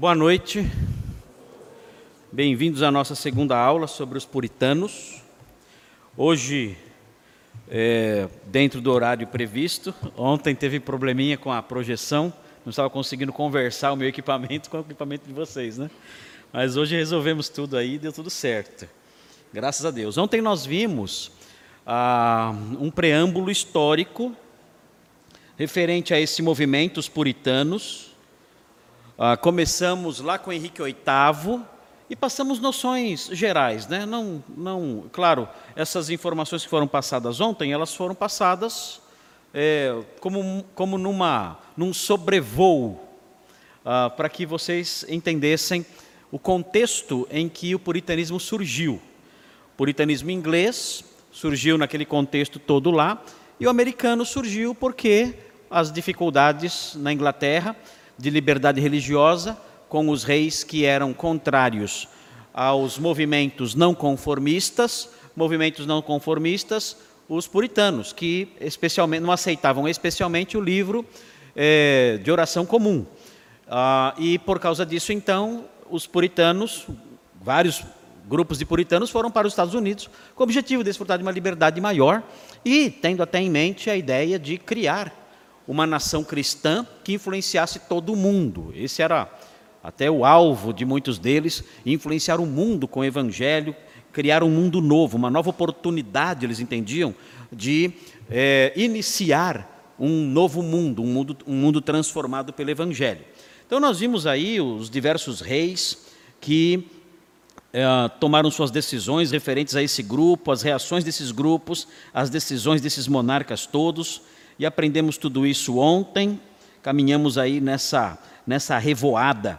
Boa noite. Bem-vindos à nossa segunda aula sobre os puritanos. Hoje, é, dentro do horário previsto, ontem teve probleminha com a projeção, não estava conseguindo conversar o meu equipamento com o equipamento de vocês, né? Mas hoje resolvemos tudo aí, deu tudo certo. Graças a Deus. Ontem nós vimos ah, um preâmbulo histórico referente a esse movimento, os puritanos ah, começamos lá com Henrique VIII e passamos noções gerais, né? Não, não, claro, essas informações que foram passadas ontem, elas foram passadas é, como, como numa, num sobrevoo, ah, para que vocês entendessem o contexto em que o puritanismo surgiu. O puritanismo inglês surgiu naquele contexto todo lá, e o americano surgiu porque as dificuldades na Inglaterra de liberdade religiosa com os reis que eram contrários aos movimentos não conformistas, movimentos não conformistas, os puritanos, que especialmente não aceitavam especialmente o livro é, de oração comum. Ah, e por causa disso, então, os puritanos, vários grupos de puritanos foram para os Estados Unidos com o objetivo de desfrutar de uma liberdade maior e tendo até em mente a ideia de criar uma nação cristã que influenciasse todo o mundo. Esse era até o alvo de muitos deles, influenciar o mundo com o evangelho, criar um mundo novo, uma nova oportunidade, eles entendiam, de é, iniciar um novo mundo, um mundo, um mundo transformado pelo evangelho. Então nós vimos aí os diversos reis que é, tomaram suas decisões referentes a esse grupo, as reações desses grupos, as decisões desses monarcas todos, e aprendemos tudo isso ontem, caminhamos aí nessa, nessa revoada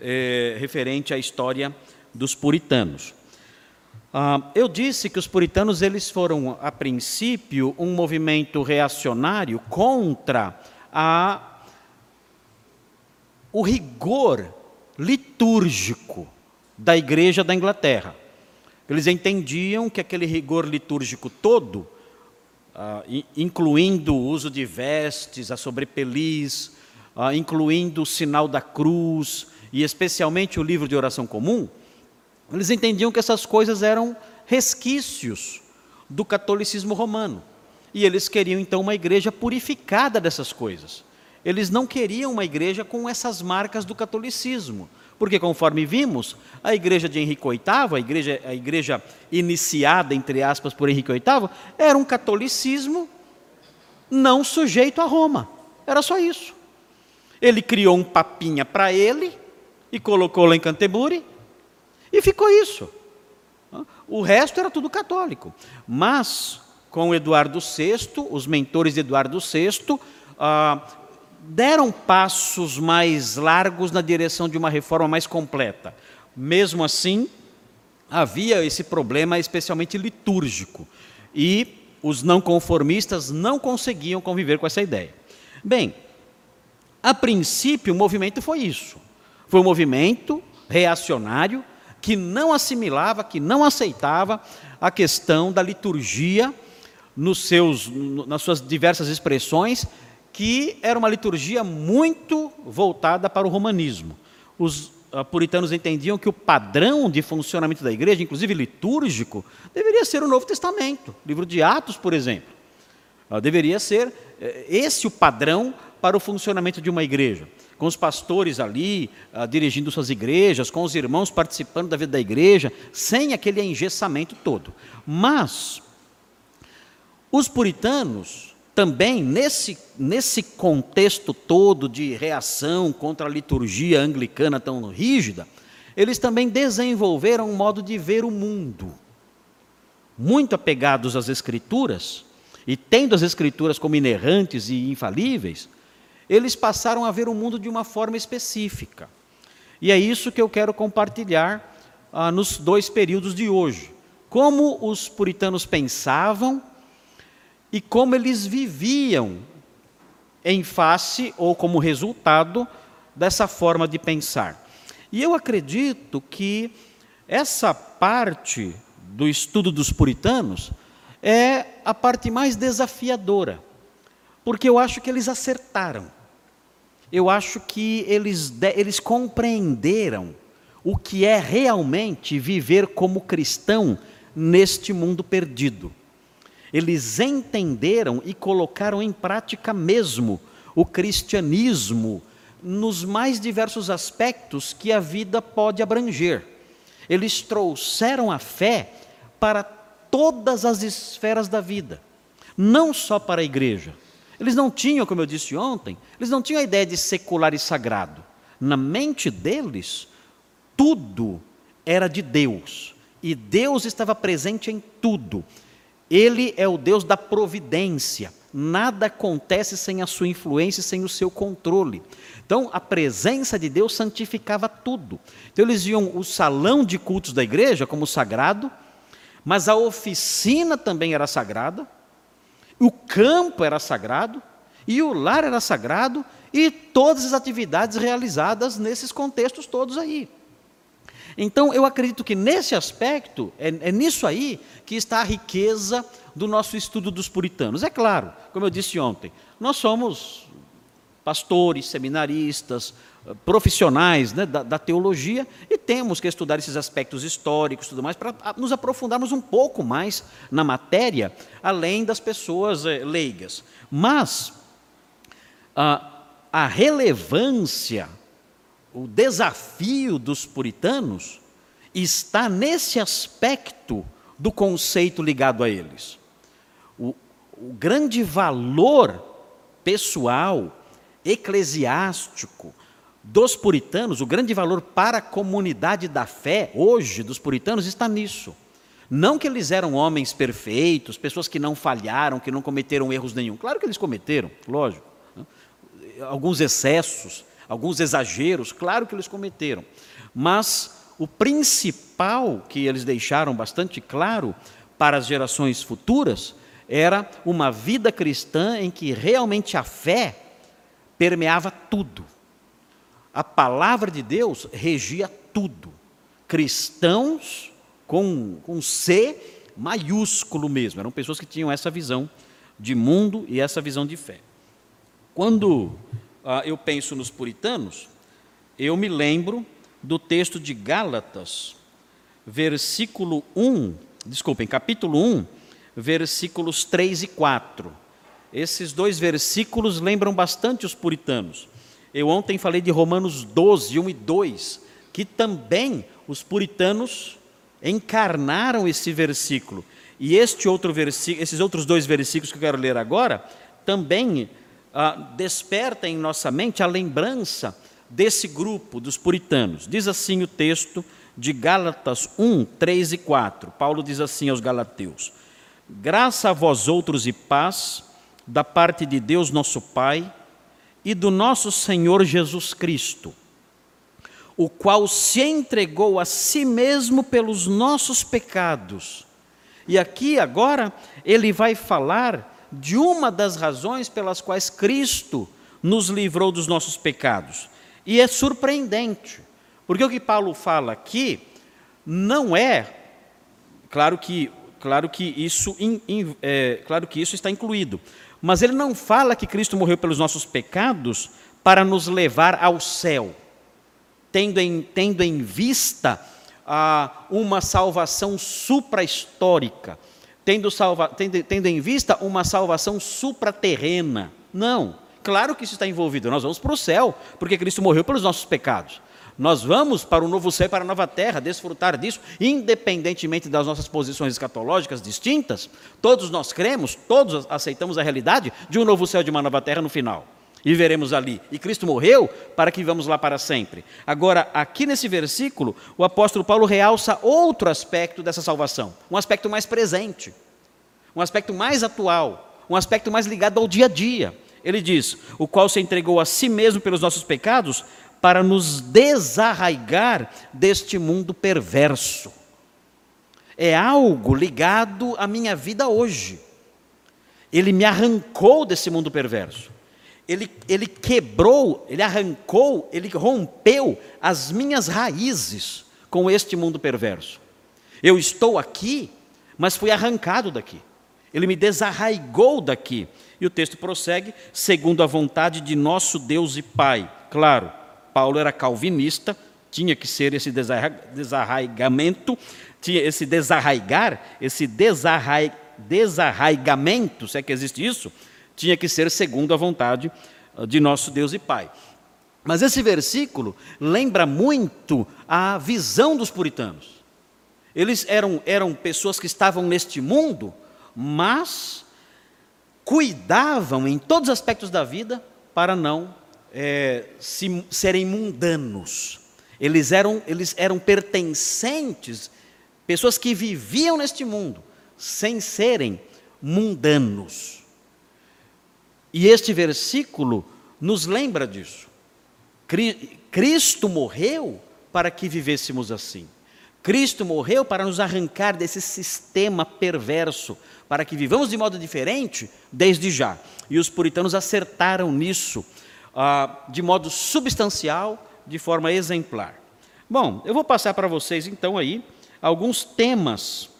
é, referente à história dos puritanos. Ah, eu disse que os puritanos eles foram, a princípio, um movimento reacionário contra a, o rigor litúrgico da Igreja da Inglaterra. Eles entendiam que aquele rigor litúrgico todo uh, incluindo o uso de vestes, a sobrepeliz, uh, incluindo o sinal da cruz e especialmente o livro de oração comum, eles entendiam que essas coisas eram resquícios do catolicismo romano. E eles queriam então uma igreja purificada dessas coisas. Eles não queriam uma igreja com essas marcas do catolicismo. Porque, conforme vimos, a igreja de Henrique VIII, a igreja, a igreja iniciada, entre aspas, por Henrique VIII, era um catolicismo não sujeito a Roma. Era só isso. Ele criou um papinha para ele e colocou lá em Canterbury e ficou isso. O resto era tudo católico. Mas, com Eduardo VI, os mentores de Eduardo VI, ah, deram passos mais largos na direção de uma reforma mais completa. Mesmo assim, havia esse problema especialmente litúrgico. E os não conformistas não conseguiam conviver com essa ideia. Bem, a princípio o movimento foi isso. Foi um movimento reacionário que não assimilava, que não aceitava a questão da liturgia nos seus, nas suas diversas expressões que era uma liturgia muito voltada para o romanismo. Os uh, puritanos entendiam que o padrão de funcionamento da igreja, inclusive litúrgico, deveria ser o Novo Testamento, livro de Atos, por exemplo. Uh, deveria ser uh, esse o padrão para o funcionamento de uma igreja. Com os pastores ali, ah, dirigindo suas igrejas, com os irmãos participando da vida da igreja, sem aquele engessamento todo. Mas, os puritanos, também nesse, nesse contexto todo de reação contra a liturgia anglicana tão rígida, eles também desenvolveram um modo de ver o mundo. Muito apegados às Escrituras, e tendo as Escrituras como inerrantes e infalíveis, eles passaram a ver o mundo de uma forma específica. E é isso que eu quero compartilhar ah, nos dois períodos de hoje. Como os puritanos pensavam e como eles viviam em face ou como resultado dessa forma de pensar. E eu acredito que essa parte do estudo dos puritanos é a parte mais desafiadora, porque eu acho que eles acertaram. eu acho que eles, eles compreenderam o que é realmente viver como cristão neste mundo perdido. Eles entenderam e colocaram em prática mesmo o cristianismo nos mais diversos aspectos que a vida pode abranger. Eles trouxeram a fé para todas as esferas da vida, não só para a igreja. Eles não tinham, como eu disse ontem, eles não tinham a ideia de secular e sagrado. Na mente deles, tudo era de Deus, e Deus estava presente em tudo. Ele é o Deus da providência. Nada acontece sem a sua influência e sem o seu controle. Então, a presença de Deus santificava tudo. Então, eles viam o salão de cultos da igreja como sagrado, mas a oficina também era sagrada, o campo era sagrado, e o lar era sagrado, e todas as atividades realizadas nesses contextos todos aí. Então, eu acredito que nesse aspecto, é, é, nisso aí que está a riqueza do nosso estudo dos puritanos. É claro, como eu disse ontem, nós somos pastores, seminaristas, profissionais né, da, da, teologia e temos que estudar esses aspectos históricos e tudo mais para nos aprofundarmos um pouco mais na matéria, além das pessoas eh, leigas. Mas a, a relevância o desafio dos puritanos está nesse aspecto do conceito ligado a eles. O, o grande valor pessoal, eclesiástico dos puritanos, o grande valor para a comunidade da fé hoje dos puritanos está nisso. Não que eles eram homens perfeitos, pessoas que não falharam, que não cometeram erros nenhum. Claro que eles cometeram, lógico. Né? Alguns excessos, alguns exageros, claro que eles cometeram, mas o principal que eles deixaram bastante claro para as gerações futuras era uma vida cristã em que realmente a fé permeava tudo. A palavra de Deus regia tudo. Cristãos com, com C maiúsculo mesmo, eram pessoas que tinham essa visão de mundo e essa visão de fé. Quando eu penso nos puritanos, eu me lembro do texto de Gálatas, versículo 1, desculpem, capítulo 1, versículos 3 e 4. Esses dois versículos lembram bastante os puritanos. Eu ontem falei de Romanos 12, 1 e 2, que também os puritanos encarnaram esse versículo. E este outro versículo, esses outros dois versículos que eu quero ler agora, também ah, desperta em nossa mente a lembrança desse grupo dos puritanos. Diz assim o texto de Gálatas 1, 3 e 4. Paulo diz assim aos Galateus: Graça a vós outros e paz da parte de Deus nosso Pai e do nosso Senhor Jesus Cristo, o qual se entregou a si mesmo pelos nossos pecados. E aqui agora ele vai falar de uma das razões pelas quais Cristo nos livrou dos nossos pecados. E é surpreendente, porque o que Paulo fala aqui não é, claro que, claro que isso, in, in, é, claro que isso está incluído, mas ele não fala que Cristo morreu pelos nossos pecados para nos levar ao céu, tendo em, tendo em vista ah, uma salvação supra-histórica tendo, salva, tendo, tendo em vista uma salvação supraterrena. Não. Claro que isso está envolvido. Nós vamos para o céu, porque Cristo morreu pelos nossos pecados. Nós vamos para o novo céu e para a nova terra, desfrutar disso, independentemente das nossas posições escatológicas distintas. Todos nós cremos, todos aceitamos a realidade de um novo céu e de uma nova terra no final e veremos ali. E Cristo morreu para que vivamos lá para sempre. Agora, aqui nesse versículo, o apóstolo Paulo realça outro aspecto dessa salvação, um aspecto mais presente, um aspecto mais atual, um aspecto mais ligado ao dia a dia. Ele diz: O qual se entregou a si mesmo pelos nossos pecados, para nos desarraigar deste mundo perverso. É algo ligado à minha vida hoje. Ele me arrancou desse mundo perverso ele, ele quebrou, ele arrancou, ele rompeu as minhas raízes com este mundo perverso. Eu estou aqui, mas fui arrancado daqui. Ele me desarraigou daqui. E o texto prossegue, segundo a vontade de nosso Deus e Pai. Claro, Paulo era calvinista, tinha que ser esse desarraigamento, tinha esse desarraigar, esse desarrai, desarraigamento, se é que existe isso, tinha que ser segundo a vontade ah, de nosso Deus e Pai. Mas esse versículo lembra muito a visão dos puritanos. Eles eram, eram pessoas que estavam neste mundo, mas cuidavam em todos os aspectos da vida para não é, se, serem mundanos. Eles eram, eles eram pertencentes, pessoas que viviam neste mundo, sem serem mundanos. E este versículo nos lembra disso. Cristo morreu para que vivêssemos assim. Cristo morreu para nos arrancar desse sistema perverso, para que vivamos de modo diferente desde já. E os puritanos acertaram nisso ah, de modo substancial, de forma exemplar. Bom, eu vou passar para vocês então aí alguns temas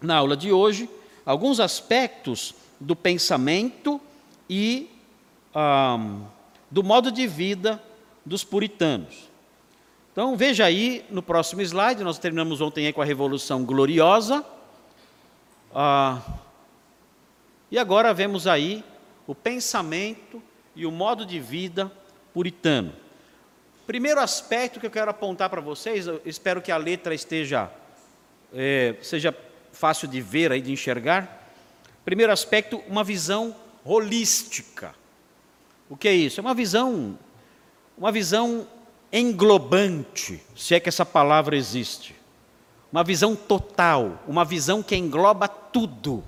na aula de hoje, alguns aspectos do pensamento e ah, do modo de vida dos puritanos. Então veja aí no próximo slide, nós terminamos ontem com a Revolução Gloriosa. Ah, e agora vemos aí o pensamento e o modo de vida puritano. Primeiro aspecto que eu quero apontar para vocês, espero que a letra esteja é, seja fácil de ver aí, de enxergar. Primeiro aspecto, uma visão holística. O que é isso? É uma visão, uma visão englobante, se é que essa palavra existe. Uma visão total, uma visão que engloba tudo.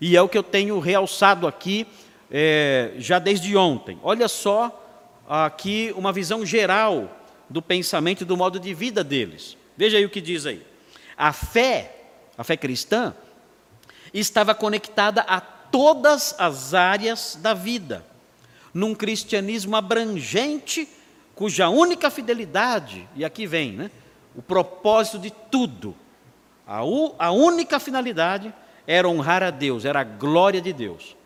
E é o que eu tenho realçado aqui é, já desde ontem. Olha só aqui uma visão geral do pensamento e do modo de vida deles. Veja aí o que diz aí. A fé, a fé cristã, estava conectada a todas as áreas da vida, num cristianismo abrangente, cuja única fidelidade, e aqui vem, né, o propósito de tudo, a, a única finalidade era honrar a Deus, era a glória de Deus.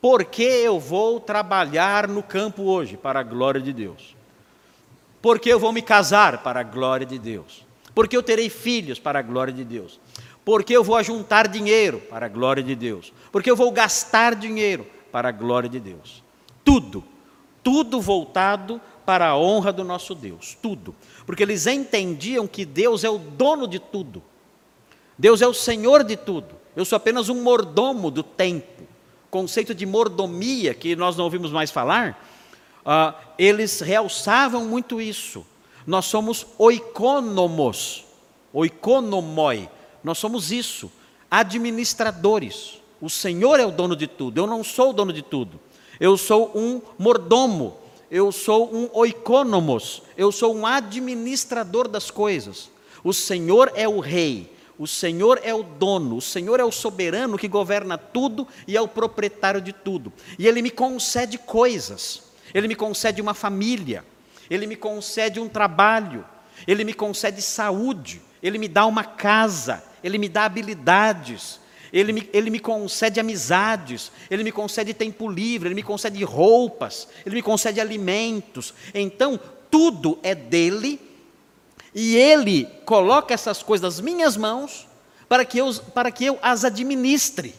Por que eu vou trabalhar no campo hoje? Para a glória de Deus. Por que eu vou me casar? Para a glória de Deus. Porque eu terei filhos? Para a glória de Deus. Porque eu vou ajuntar dinheiro? Para a glória de Deus. Porque eu vou gastar dinheiro? Para a glória de Deus. Tudo, tudo voltado para a honra do nosso Deus. Tudo. Porque eles entendiam que Deus é o dono de tudo. Deus é o Senhor de tudo. Eu sou apenas um mordomo do tempo conceito de mordomia, que nós não ouvimos mais falar, uh, eles realçavam muito isso. Nós somos oikonomos, oikonomoi, nós somos isso, administradores. O Senhor é o dono de tudo, eu não sou o dono de tudo. Eu sou um mordomo, eu sou um oikonomos, eu sou um administrador das coisas. O Senhor é o rei, o Senhor é o dono, o Senhor é o soberano que governa tudo e é o proprietário de tudo. E Ele me concede coisas, Ele me concede uma família, Ele me concede um trabalho, Ele me concede saúde, Ele me dá uma casa, Ele me dá habilidades, ele me, ele me concede amizades, Ele me concede tempo livre, Ele me concede roupas, Ele me concede alimentos. Então, tudo é dele e Ele coloca essas coisas nas minhas mãos para que eu, para que eu as administre.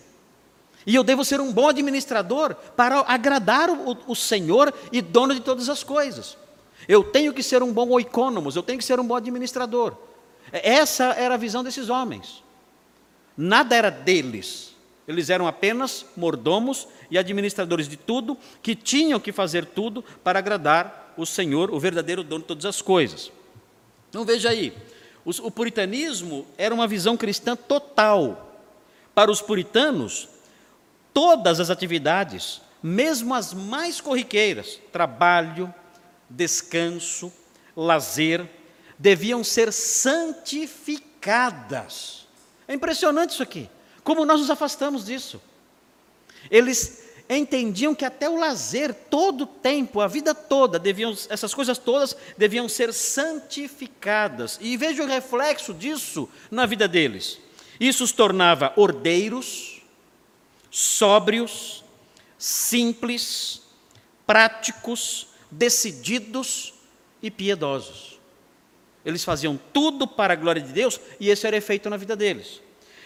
E eu devo ser um bom administrador para agradar o, o Senhor e dono de todas as coisas. Eu tenho que ser um bom oicônomos, eu tenho que ser um bom administrador. Essa era a visão desses homens. Nada era deles. Eles eram apenas mordomos e administradores de tudo, que tinham que fazer tudo para agradar o Senhor, o verdadeiro dono de todas as coisas. Então veja aí, o puritanismo era uma visão cristã total. Para os puritanos, todas as atividades, mesmo as mais corriqueiras, trabalho, descanso, lazer, deviam ser santificadas. É impressionante isso aqui. Como nós nos afastamos disso. Eles entendiam que até o lazer, todo o tempo, a vida toda, deviam, essas coisas todas deviam ser santificadas. E veja o reflexo disso na vida deles. Isso os tornava ordeiros, sóbrios, simples, práticos, decididos e piedosos. Eles faziam tudo para a glória de Deus e esse era efeito na vida deles.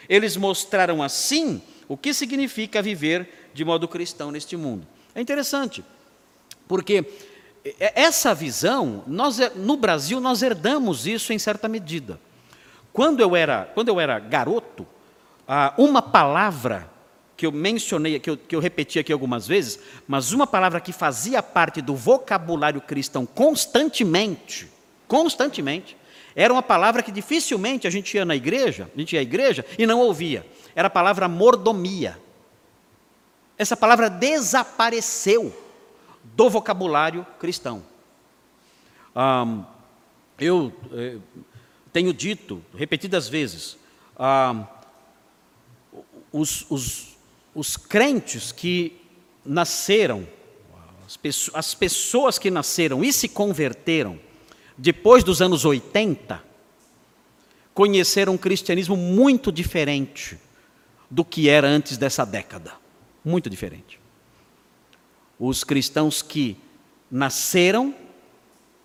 Eles mostraram assim o que significa viver de modo cristão neste mundo. É interessante, porque essa visão, nós, no Brasil, nós herdamos isso em certa medida. Quando eu era, quando eu era garoto, uma palavra que eu mencionei, que eu, que eu repeti aqui algumas vezes, mas uma palavra que fazia parte do vocabulário cristão constantemente, constantemente, era uma palavra que dificilmente a gente ia na igreja, a gente ia à igreja e não ouvia. Era a palavra mordomia. Essa palavra desapareceu do vocabulário cristão. eu eh, tenho dito repetidas vezes, os, os, os crentes que nasceram, as pessoas que nasceram e se converteram depois dos anos 80, conheceram um cristianismo muito diferente do que era antes dessa década. Muito diferente. Os cristãos que nasceram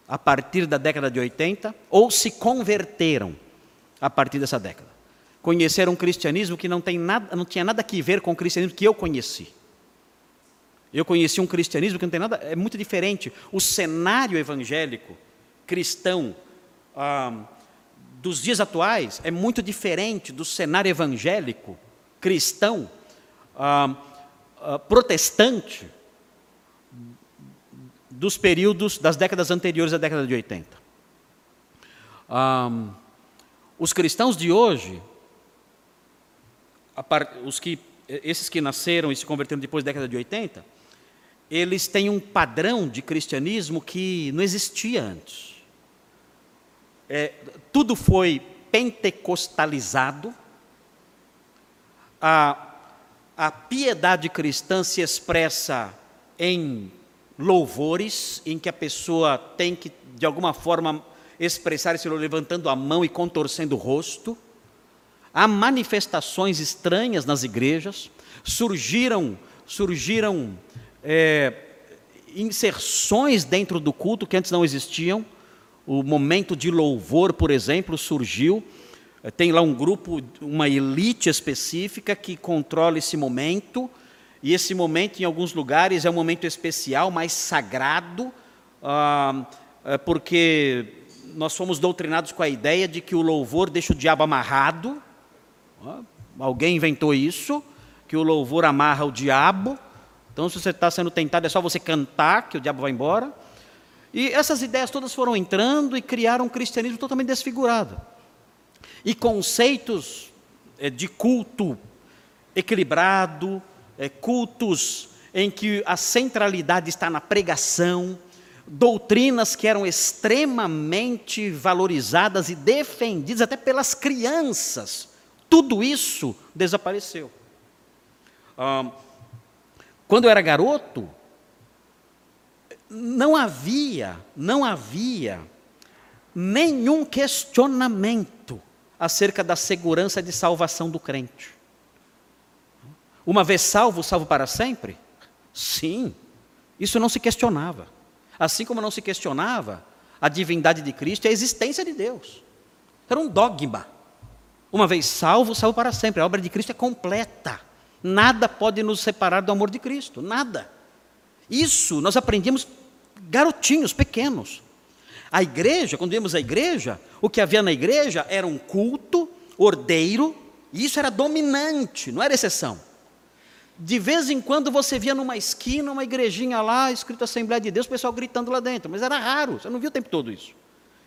a partir da década de 80 ou se converteram a partir dessa década conheceram um cristianismo que não, tem nada, não tinha nada a ver com o cristianismo que eu conheci. Eu conheci um cristianismo que não tem nada, é muito diferente. O cenário evangélico cristão ah, dos dias atuais é muito diferente do cenário evangélico cristão ah, ah, protestante dos períodos das décadas anteriores à década de 80. os cristãos de hoje os que, esses que nasceram e se converteram depois da década de 80, eles têm um padrão de cristianismo que não existia antes. É, tudo foi pentecostalizado, a, a piedade cristã se expressa em louvores, em que a pessoa tem que, de alguma forma, expressar esse levantando a mão e contorcendo o rosto. Há manifestações estranhas nas igrejas, surgiram, surgiram é, inserções dentro do culto que antes não existiam. O momento de louvor, por exemplo, surgiu. É, tem lá um grupo, uma elite específica que controla esse momento, e esse momento, em alguns lugares, é um momento especial, mais sagrado, ah, é porque nós fomos doutrinados com a ideia de que o louvor deixa o diabo amarrado, Alguém inventou isso, que o louvor amarra o diabo. Então, se você está sendo tentado, é só você cantar, que o diabo vai embora. E essas ideias todas foram entrando e criaram um cristianismo totalmente desfigurado. E conceitos é, de culto equilibrado, é, cultos em que a centralidade está na pregação, doutrinas que eram extremamente valorizadas e defendidas até pelas crianças tudo isso desapareceu. Quando eu era garoto, não havia, não havia nenhum questionamento acerca da segurança de salvação do crente. Uma vez salvo, salvo para sempre? Sim, isso não se questionava. Assim como não se questionava a divindade de Cristo e a existência de Deus. Era um dogma. Uma vez salvo, salvo para sempre. A obra de Cristo é completa. Nada pode nos separar do amor de Cristo, nada. Isso nós aprendemos garotinhos, pequenos. A igreja, quando íamos à igreja, o que havia na igreja era um culto ordeiro, e isso era dominante, não era exceção. De vez em quando você via numa esquina uma igrejinha lá, escrito Assembleia de Deus, o pessoal gritando lá dentro, mas era raro, você não via o tempo todo isso.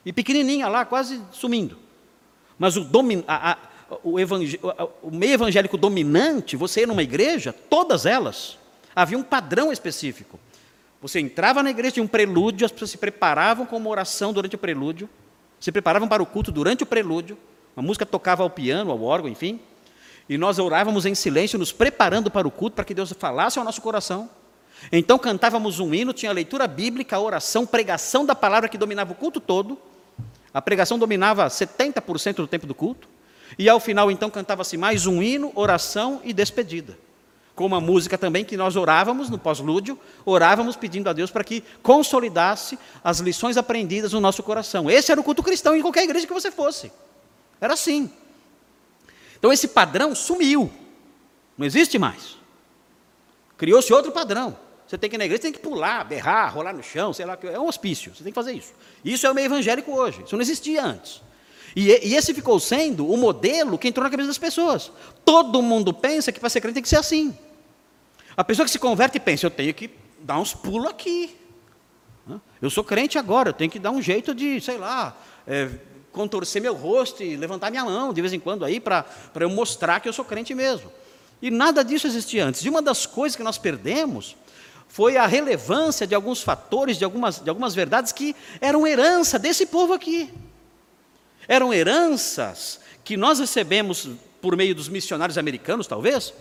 E pequenininha lá, quase sumindo. Mas o, a, a, o, o meio evangélico dominante, você ia numa igreja, todas elas, havia um padrão específico. Você entrava na igreja, tinha um prelúdio, as pessoas se preparavam com uma oração durante o prelúdio, se preparavam para o culto durante o prelúdio, a música tocava ao piano, ao órgão, enfim, e nós orávamos em silêncio, nos preparando para o culto, para que Deus falasse ao nosso coração. Então cantávamos um hino, tinha leitura bíblica, oração, pregação da palavra que dominava o culto todo, a pregação dominava 70% do tempo do culto. E ao final, então, cantava-se mais um hino, oração e despedida. Como a música também, que nós orávamos no pós-lúdio, orávamos pedindo a Deus para que consolidasse as lições aprendidas no nosso coração. Esse era o culto cristão em qualquer igreja que você fosse. Era assim. Então esse padrão sumiu. Não existe mais. Criou-se outro padrão. Você tem que ir na igreja, tem que pular, berrar, rolar no chão, sei lá, é um hospício, você tem que fazer isso. Isso é o meio evangélico hoje, isso não existia antes. E, e esse ficou sendo o modelo que entrou na cabeça das pessoas. Todo mundo pensa que para ser crente tem que ser assim. A pessoa que se converte pensa, eu tenho que dar uns pulos aqui. Eu sou crente agora, eu tenho que dar um jeito de, sei lá, é, contorcer meu rosto e levantar minha mão de vez em quando aí para eu mostrar que eu sou crente mesmo. E nada disso existia antes. E uma das coisas que nós perdemos foi a relevância de alguns fatores, de algumas, de algumas verdades que eram herança desse povo aqui. Eram heranças que nós recebemos por meio dos missionários americanos, talvez,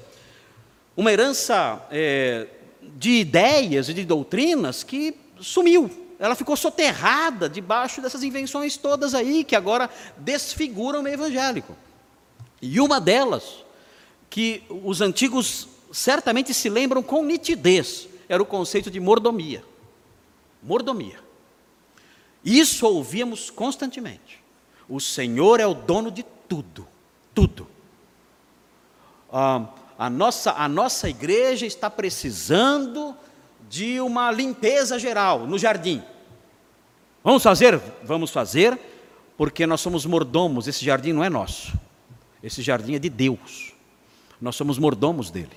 uma herança é, de ideias e de doutrinas que sumiu. Ela ficou soterrada debaixo dessas invenções todas aí, que agora desfiguram o meio evangélico. E uma delas, que os antigos certamente se lembram com nitidez, era o conceito de mordomia. Mordomia. Isso ouvíamos constantemente. O Senhor é o dono de tudo, tudo. Ah, a, nossa, a nossa igreja está precisando de uma limpeza geral no jardim. Vamos fazer? Vamos fazer, porque nós somos mordomos, esse jardim não é nosso. Esse jardim é de Deus. Nós somos mordomos dele.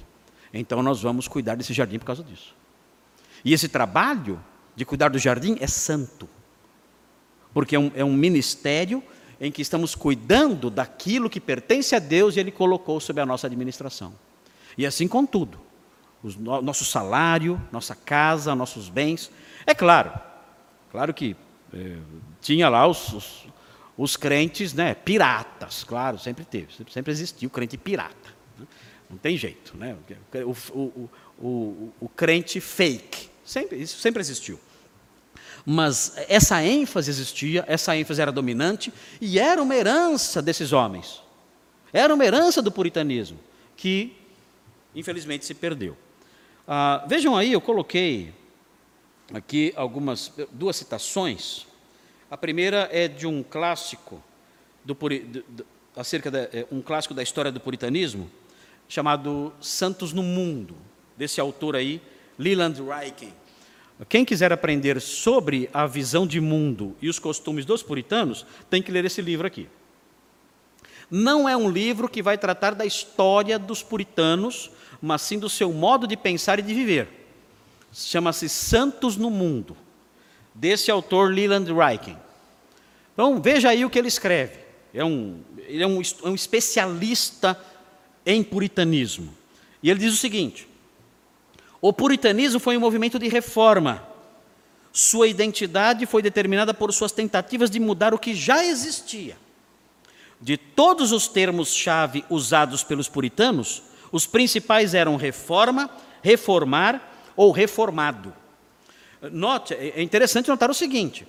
Então nós vamos cuidar desse jardim por causa disso. E esse trabalho de cuidar do jardim é santo. Porque é um, é um ministério em que estamos cuidando daquilo que pertence a Deus e Ele colocou sob a nossa administração. E assim com tudo. O nosso salário, nossa casa, nossos bens. É claro, claro que é, tinha lá os, os, os, crentes né, piratas, claro, sempre teve, sempre, existiu o crente pirata. Né? Não tem jeito, né? O, o, o, o crente fake, sempre, isso sempre existiu. Mas essa ênfase existia, essa ênfase era dominante e era uma herança desses homens. Era uma herança do puritanismo que, infelizmente, se perdeu. Ah, vejam aí, eu coloquei aqui algumas duas citações. A primeira é de um clássico do, do, acerca de é, um clássico da história do puritanismo chamado Santos no Mundo, desse autor aí, Leland Ryken. Quem quiser aprender sobre a visão de mundo e os costumes dos puritanos, tem que ler esse livro aqui. Não é um livro que vai tratar da história dos puritanos, mas sim do seu modo de pensar e de viver. Chama-se Santos no Mundo, desse autor Leland Ryken. Então, veja aí o que ele escreve. É um, ele é um, é um especialista em puritanismo. E ele diz o seguinte: o puritanismo foi um movimento de reforma. Sua identidade foi determinada por suas tentativas de mudar o que já existia. De todos os termos-chave usados pelos puritanos, os principais eram reforma, reformar ou reformado. Note, é interessante notar o seguinte: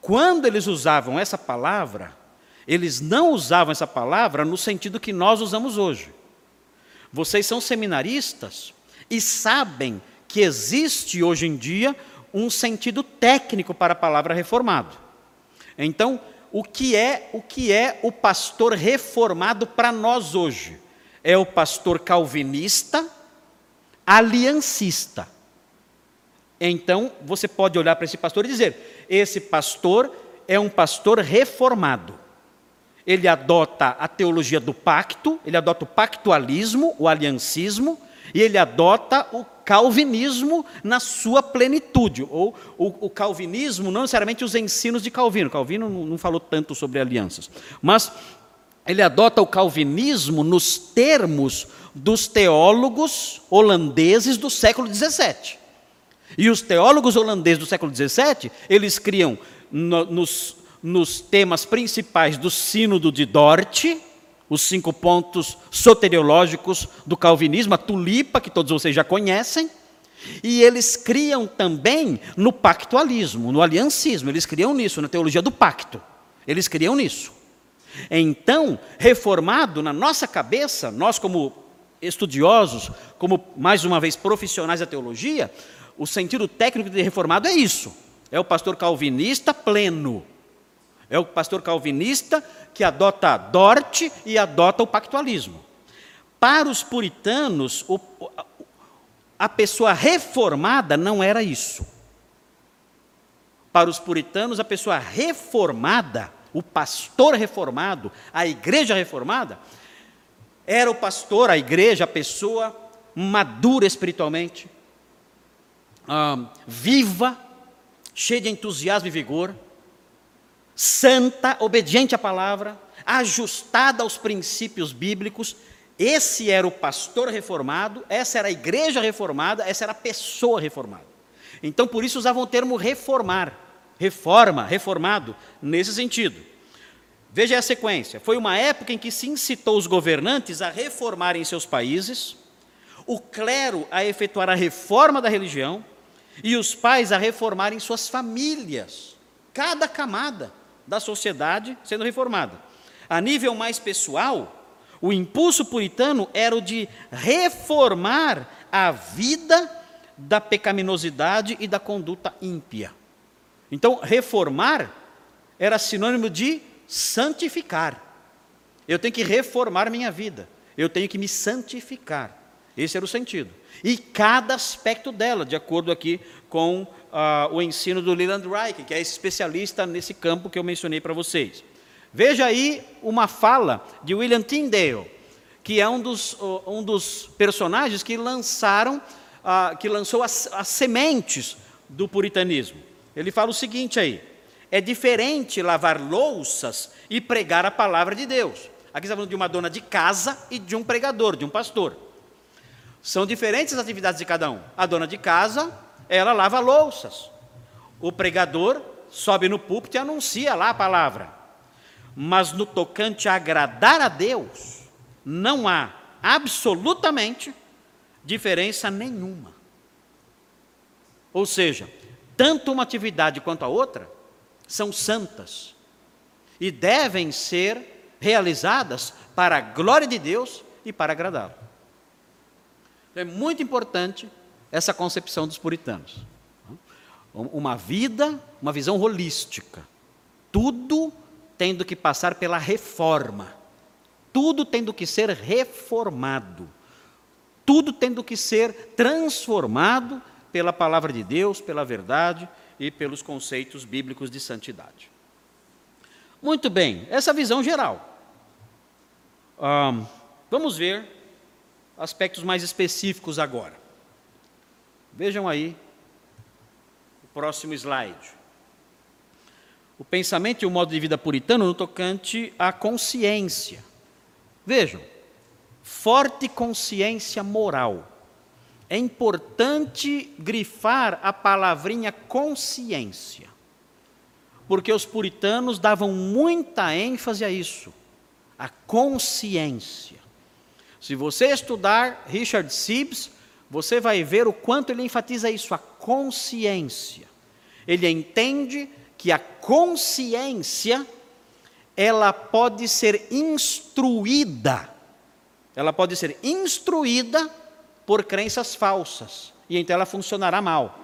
quando eles usavam essa palavra, eles não usavam essa palavra no sentido que nós usamos hoje. Vocês são seminaristas, e sabem que existe hoje em dia um sentido técnico para a palavra reformado. Então, o que é o que é o pastor reformado para nós hoje? É o pastor calvinista, aliancista. Então, você pode olhar para esse pastor e dizer: esse pastor é um pastor reformado. Ele adota a teologia do pacto, ele adota o pactualismo, o aliancismo, e ele adota o calvinismo na sua plenitude, ou o, o calvinismo, não necessariamente os ensinos de Calvino, Calvino não, não falou tanto sobre alianças, mas ele adota o calvinismo nos termos dos teólogos holandeses do século XVII. E os teólogos holandeses do século XVII, eles criam no, nos, nos temas principais do Sínodo de Dort, os cinco pontos soteriológicos do calvinismo, a tulipa, que todos vocês já conhecem, e eles criam também no pactualismo, no aliancismo, eles criam nisso, na teologia do pacto. Eles criam nisso. Então, reformado na nossa cabeça, nós como estudiosos, como mais uma vez profissionais da teologia, o sentido técnico de reformado é isso. É o pastor calvinista pleno. É o pastor calvinista que adota a Dort e adota o pactualismo. Para os puritanos, o, a pessoa reformada não era isso. Para os puritanos, a pessoa reformada, o pastor reformado, a igreja reformada, era o pastor, a igreja, a pessoa madura espiritualmente, ah, viva, cheia de entusiasmo e vigor, santa, obediente à palavra, ajustada aos princípios bíblicos. Esse era o pastor reformado, essa era a igreja reformada, essa era a pessoa reformada. Então, por isso usavam o termo reformar, reforma, reformado, nesse sentido. Veja a sequência: foi uma época em que se incitou os governantes a reformarem seus países, o clero a efetuar a reforma da religião e os pais a reformarem suas famílias, cada camada da sociedade sendo reformada. A nível mais pessoal, o impulso puritano era o de reformar a vida da pecaminosidade e da conduta ímpia. Então, reformar era sinônimo de santificar. Eu tenho que reformar minha vida. Eu tenho que me santificar. Esse era o sentido. E cada aspecto dela, de acordo aqui com uh, o ensino do Leland Reich, que é especialista nesse campo que eu mencionei para vocês. Veja aí uma fala de William Tyndale, que é um dos, uh, um dos personagens que lançaram, uh, que lançou as, as sementes do puritanismo. Ele fala o seguinte aí: é diferente lavar louças e pregar a palavra de Deus. Aqui está falando de uma dona de casa e de um pregador, de um pastor. São diferentes as atividades de cada um. A dona de casa, ela lava louças. O pregador sobe no púlpito e anuncia lá a palavra. Mas no tocante a agradar a Deus, não há absolutamente diferença nenhuma. Ou seja, tanto uma atividade quanto a outra são santas e devem ser realizadas para a glória de Deus e para agradá-lo. Então, é muito importante essa concepção dos puritanos. Uma vida, uma visão holística. Tudo tendo que passar pela reforma. Tudo tendo que ser reformado. Tudo tendo que ser transformado pela palavra de Deus, pela verdade e pelos conceitos bíblicos de santidade. Muito bem, essa visão geral. vamos ver aspectos mais específicos agora. Vejam aí o próximo slide. O pensamento e o modo de vida puritano no tocante à consciência. Vejam, forte consciência moral. É importante grifar a palavrinha consciência, porque os puritanos davam muita ênfase a isso, a consciência. Se você estudar Richard Sibbs, você vai ver o quanto ele enfatiza isso, a consciência. Ele entende que a consciência ela pode ser instruída. Ela pode ser instruída por crenças falsas, e então ela funcionará mal.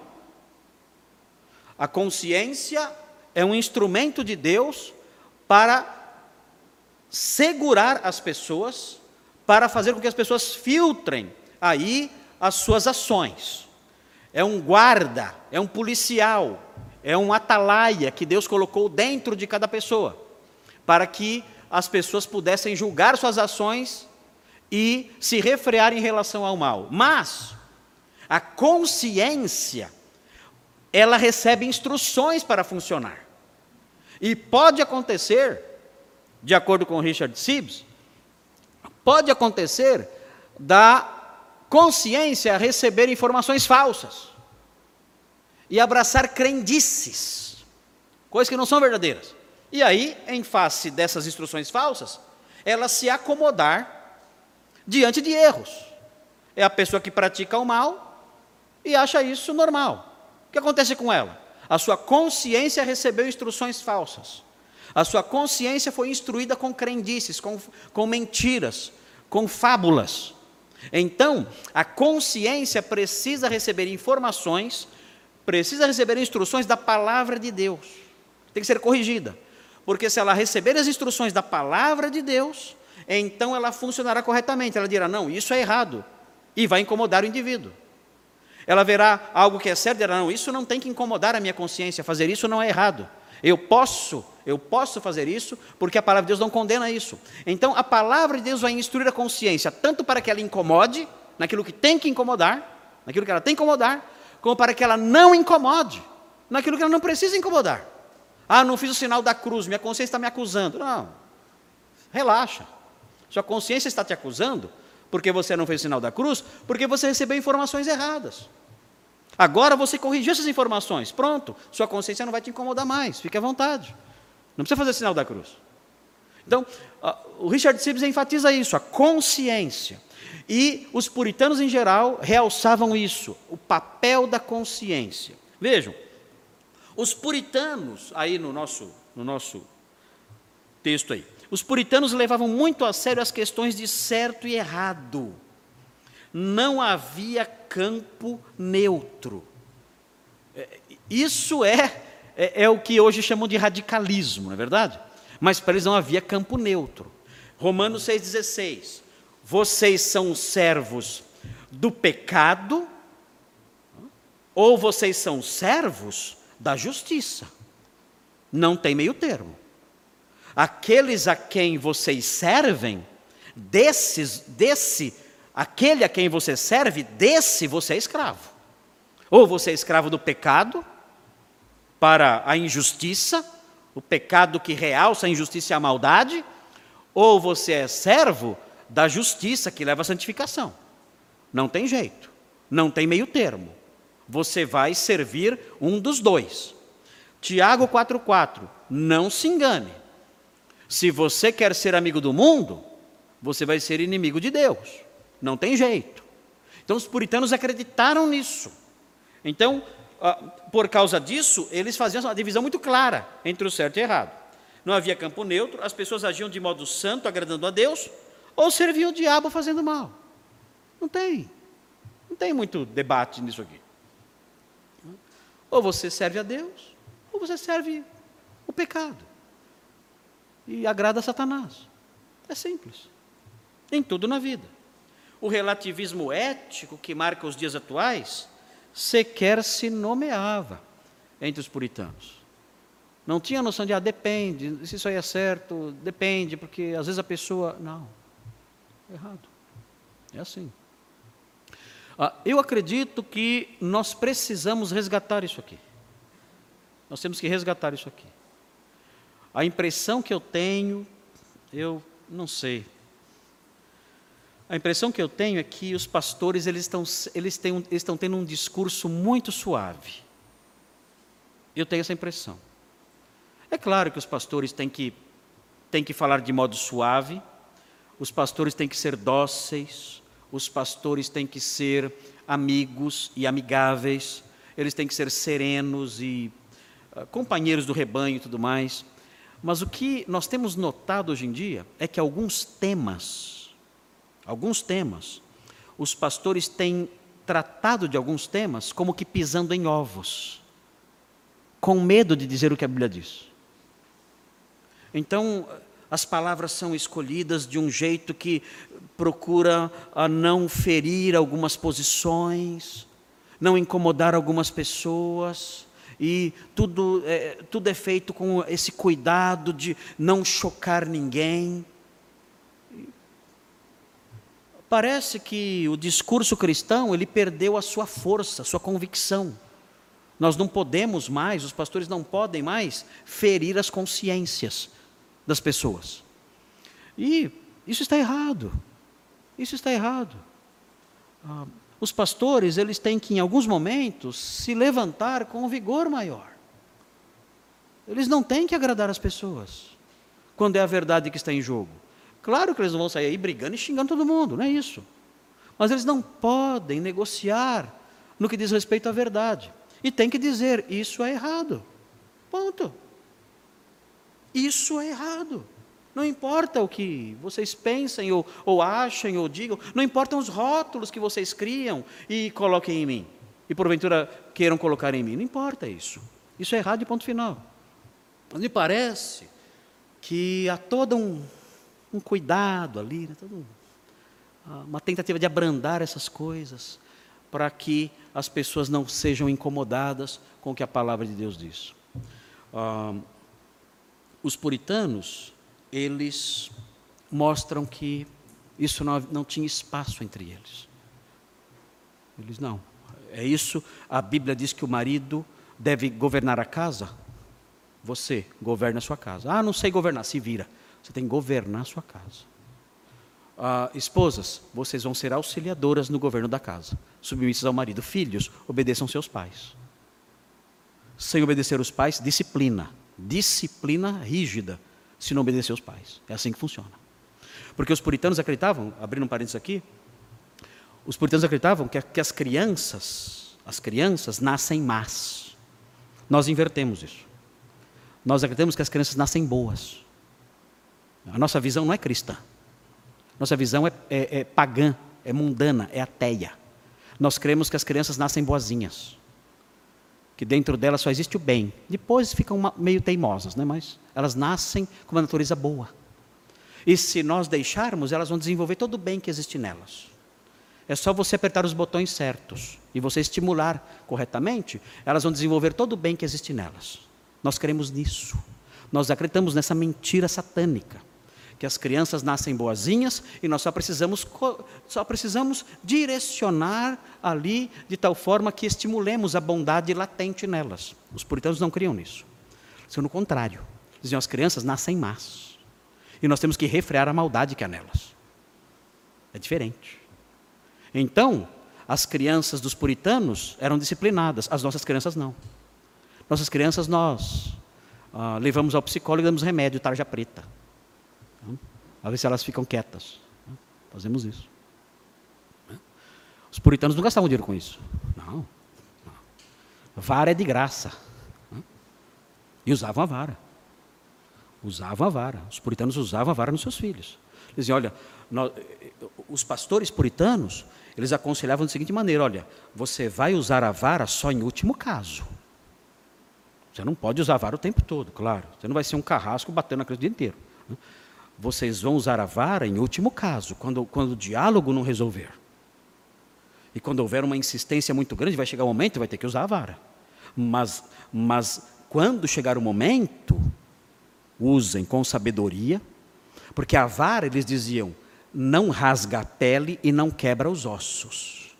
A consciência é um instrumento de Deus para segurar as pessoas para fazer com que as pessoas filtrem aí as suas ações. É um guarda, é um policial, é um atalaia que Deus colocou dentro de cada pessoa, para que as pessoas pudessem julgar suas ações e se refrear em relação ao mal. Mas a consciência, ela recebe instruções para funcionar. E pode acontecer, de acordo com Richard Sibbs, Pode acontecer da consciência receber informações falsas e abraçar crendices, coisas que não são verdadeiras. E aí, em face dessas instruções falsas, ela se acomodar diante de erros. É a pessoa que pratica o mal e acha isso normal. O que acontece com ela? A sua consciência recebeu instruções falsas. A sua consciência foi instruída com crendices, com, com mentiras, com fábulas. Então, a consciência precisa receber informações, precisa receber instruções da palavra de Deus. Tem que ser corrigida. Porque se ela receber as instruções da palavra de Deus, então ela funcionará corretamente. Ela dirá: não, isso é errado. E vai incomodar o indivíduo. Ela verá algo que é certo e dirá: não, isso não tem que incomodar a minha consciência, fazer isso não é errado. Eu posso, eu posso fazer isso, porque a palavra de Deus não condena isso. Então a palavra de Deus vai instruir a consciência, tanto para que ela incomode, naquilo que tem que incomodar, naquilo que ela tem que incomodar, como para que ela não incomode, naquilo que ela não precisa incomodar. Ah, não fiz o sinal da cruz, minha consciência está me acusando. Não, relaxa. Sua consciência está te acusando porque você não fez o sinal da cruz, porque você recebeu informações erradas. Agora você corrigiu essas informações, pronto, sua consciência não vai te incomodar mais, fique à vontade. Não precisa fazer sinal da cruz. Então, o Richard Sibbs enfatiza isso, a consciência. E os puritanos em geral realçavam isso, o papel da consciência. Vejam, os puritanos, aí no nosso, no nosso texto aí, os puritanos levavam muito a sério as questões de certo e errado. Não havia campo neutro. É, isso é, é, é o que hoje chamam de radicalismo, não é verdade? Mas para eles não havia campo neutro. Romanos 6,16. Vocês são servos do pecado, ou vocês são servos da justiça. Não tem meio termo. Aqueles a quem vocês servem, desses, desse, aquele a quem você serve, desse você é escravo. Ou você é escravo do pecado, para a injustiça, o pecado que realça a injustiça e a maldade, ou você é servo da justiça que leva à santificação. Não tem jeito, não tem meio termo você vai servir um dos dois. Tiago 4,4: Não se engane. Se você quer ser amigo do mundo, você vai ser inimigo de Deus. Não tem jeito. Então os puritanos acreditaram nisso. Então, ah, por causa disso, eles faziam uma divisão muito clara entre o certo e o errado. Não havia campo neutro, as pessoas agiam de modo santo, agradando a Deus, ou serviam o diabo fazendo mal. Não tem. Não tem muito debate nisso aqui. Ou você serve a Deus, ou você serve o pecado. E agrada a Satanás. É simples. Em tudo na vida. O relativismo ético que marca os dias atuais sequer se nomeava entre os puritanos. Não tinha noção de, ah, depende, se isso aí é certo, depende, porque às vezes a pessoa. Não, é errado. É assim. Ah, eu acredito que nós precisamos resgatar isso aqui. Nós temos que resgatar isso aqui. A impressão que eu tenho, eu não sei. A impressão que eu tenho é que os pastores eles estão, eles, têm, eles estão tendo um discurso muito suave. Eu tenho essa impressão. É claro que os pastores têm que, têm que falar de modo suave, os pastores têm que ser dóceis, os pastores têm que ser amigos e amigáveis, eles têm que ser serenos e uh, companheiros do rebanho e tudo mais. Mas o que nós temos notado hoje em dia é que alguns temas, alguns temas, os pastores têm tratado de alguns temas como que pisando em ovos, com medo de dizer o que a Bíblia diz. Então, as palavras são escolhidas de um jeito que procura não ferir algumas posições, não incomodar algumas pessoas, e tudo é, tudo é feito com esse cuidado de não chocar ninguém. Parece que o discurso cristão ele perdeu a sua força, a sua convicção. Nós não podemos mais, os pastores não podem mais ferir as consciências das pessoas. E isso está errado. Isso está errado. Ah, os pastores, eles têm que, em alguns momentos, se levantar com um vigor maior. Eles não têm que agradar as pessoas, quando é a verdade que está em jogo. Claro que eles não vão sair aí brigando e xingando todo mundo, não é isso. Mas eles não podem negociar no que diz respeito à verdade. E tem que dizer: isso é errado. Ponto. Isso é errado. Não importa o que vocês pensem, ou, ou achem, ou digam, não importam os rótulos que vocês criam e coloquem em mim, e porventura queiram colocar em mim, não importa isso. Isso é errado de ponto final. Mas me parece que há todo um, um cuidado ali, né, todo, uma tentativa de abrandar essas coisas, para que as pessoas não sejam incomodadas com o que a palavra de Deus diz. Ah, os puritanos, eles mostram que isso não, não tinha espaço entre eles. Eles não. É isso, a Bíblia diz que o marido deve governar a casa. Você governa a sua casa. Ah, não sei governar, se vira. Você tem que governar a sua casa. Ah, esposas, vocês vão ser auxiliadoras no governo da casa, submissas ao marido. Filhos, obedeçam seus pais. Sem obedecer os pais, disciplina. Disciplina rígida, se não obedecer os pais. É assim que funciona. Porque os puritanos acreditavam, abrindo um parênteses aqui, os puritanos acreditavam que, que as crianças, as crianças nascem más. Nós invertemos isso. Nós acreditamos que as crianças nascem boas. A nossa visão não é cristã. Nossa visão é, é, é pagã, é mundana, é ateia. Nós cremos que as crianças nascem boazinhas. Que dentro delas só existe o bem. Depois ficam meio teimosas, né? mas elas nascem com uma natureza boa. E se nós deixarmos, elas vão desenvolver todo o bem que existe nelas. É só você apertar os botões certos e você estimular corretamente, elas vão desenvolver todo o bem que existe nelas. Nós queremos nisso. Nós acreditamos nessa mentira satânica que as crianças nascem boazinhas e nós só precisamos, só precisamos direcionar ali de tal forma que estimulemos a bondade latente nelas. Os puritanos não criam nisso. Sendo o contrário. Diziam, as crianças nascem más. E nós temos que refrear a maldade que há nelas. É diferente. Então, as crianças dos puritanos eram disciplinadas, as nossas crianças não. Nossas crianças nós ah, levamos ao psicólogo e damos remédio, tarja preta a ver se elas ficam quietas. Fazemos isso. Os puritanos não gastavam dinheiro com isso. Não. Vara é de graça. E usavam a vara. Usavam a vara. Os puritanos usavam a vara nos seus filhos. Eles diziam, olha, nós, os pastores puritanos, eles aconselhavam da seguinte maneira, olha, você vai usar a vara só em último caso. Você não pode usar a vara o tempo todo, claro. Você não vai ser um carrasco batendo na criança o dia inteiro vocês vão usar a vara em último caso, quando, quando o diálogo não resolver. E quando houver uma insistência muito grande, vai chegar o um momento vai ter que usar a vara. Mas, mas quando chegar o momento, usem com sabedoria, porque a vara, eles diziam, não rasga a pele e não quebra os ossos.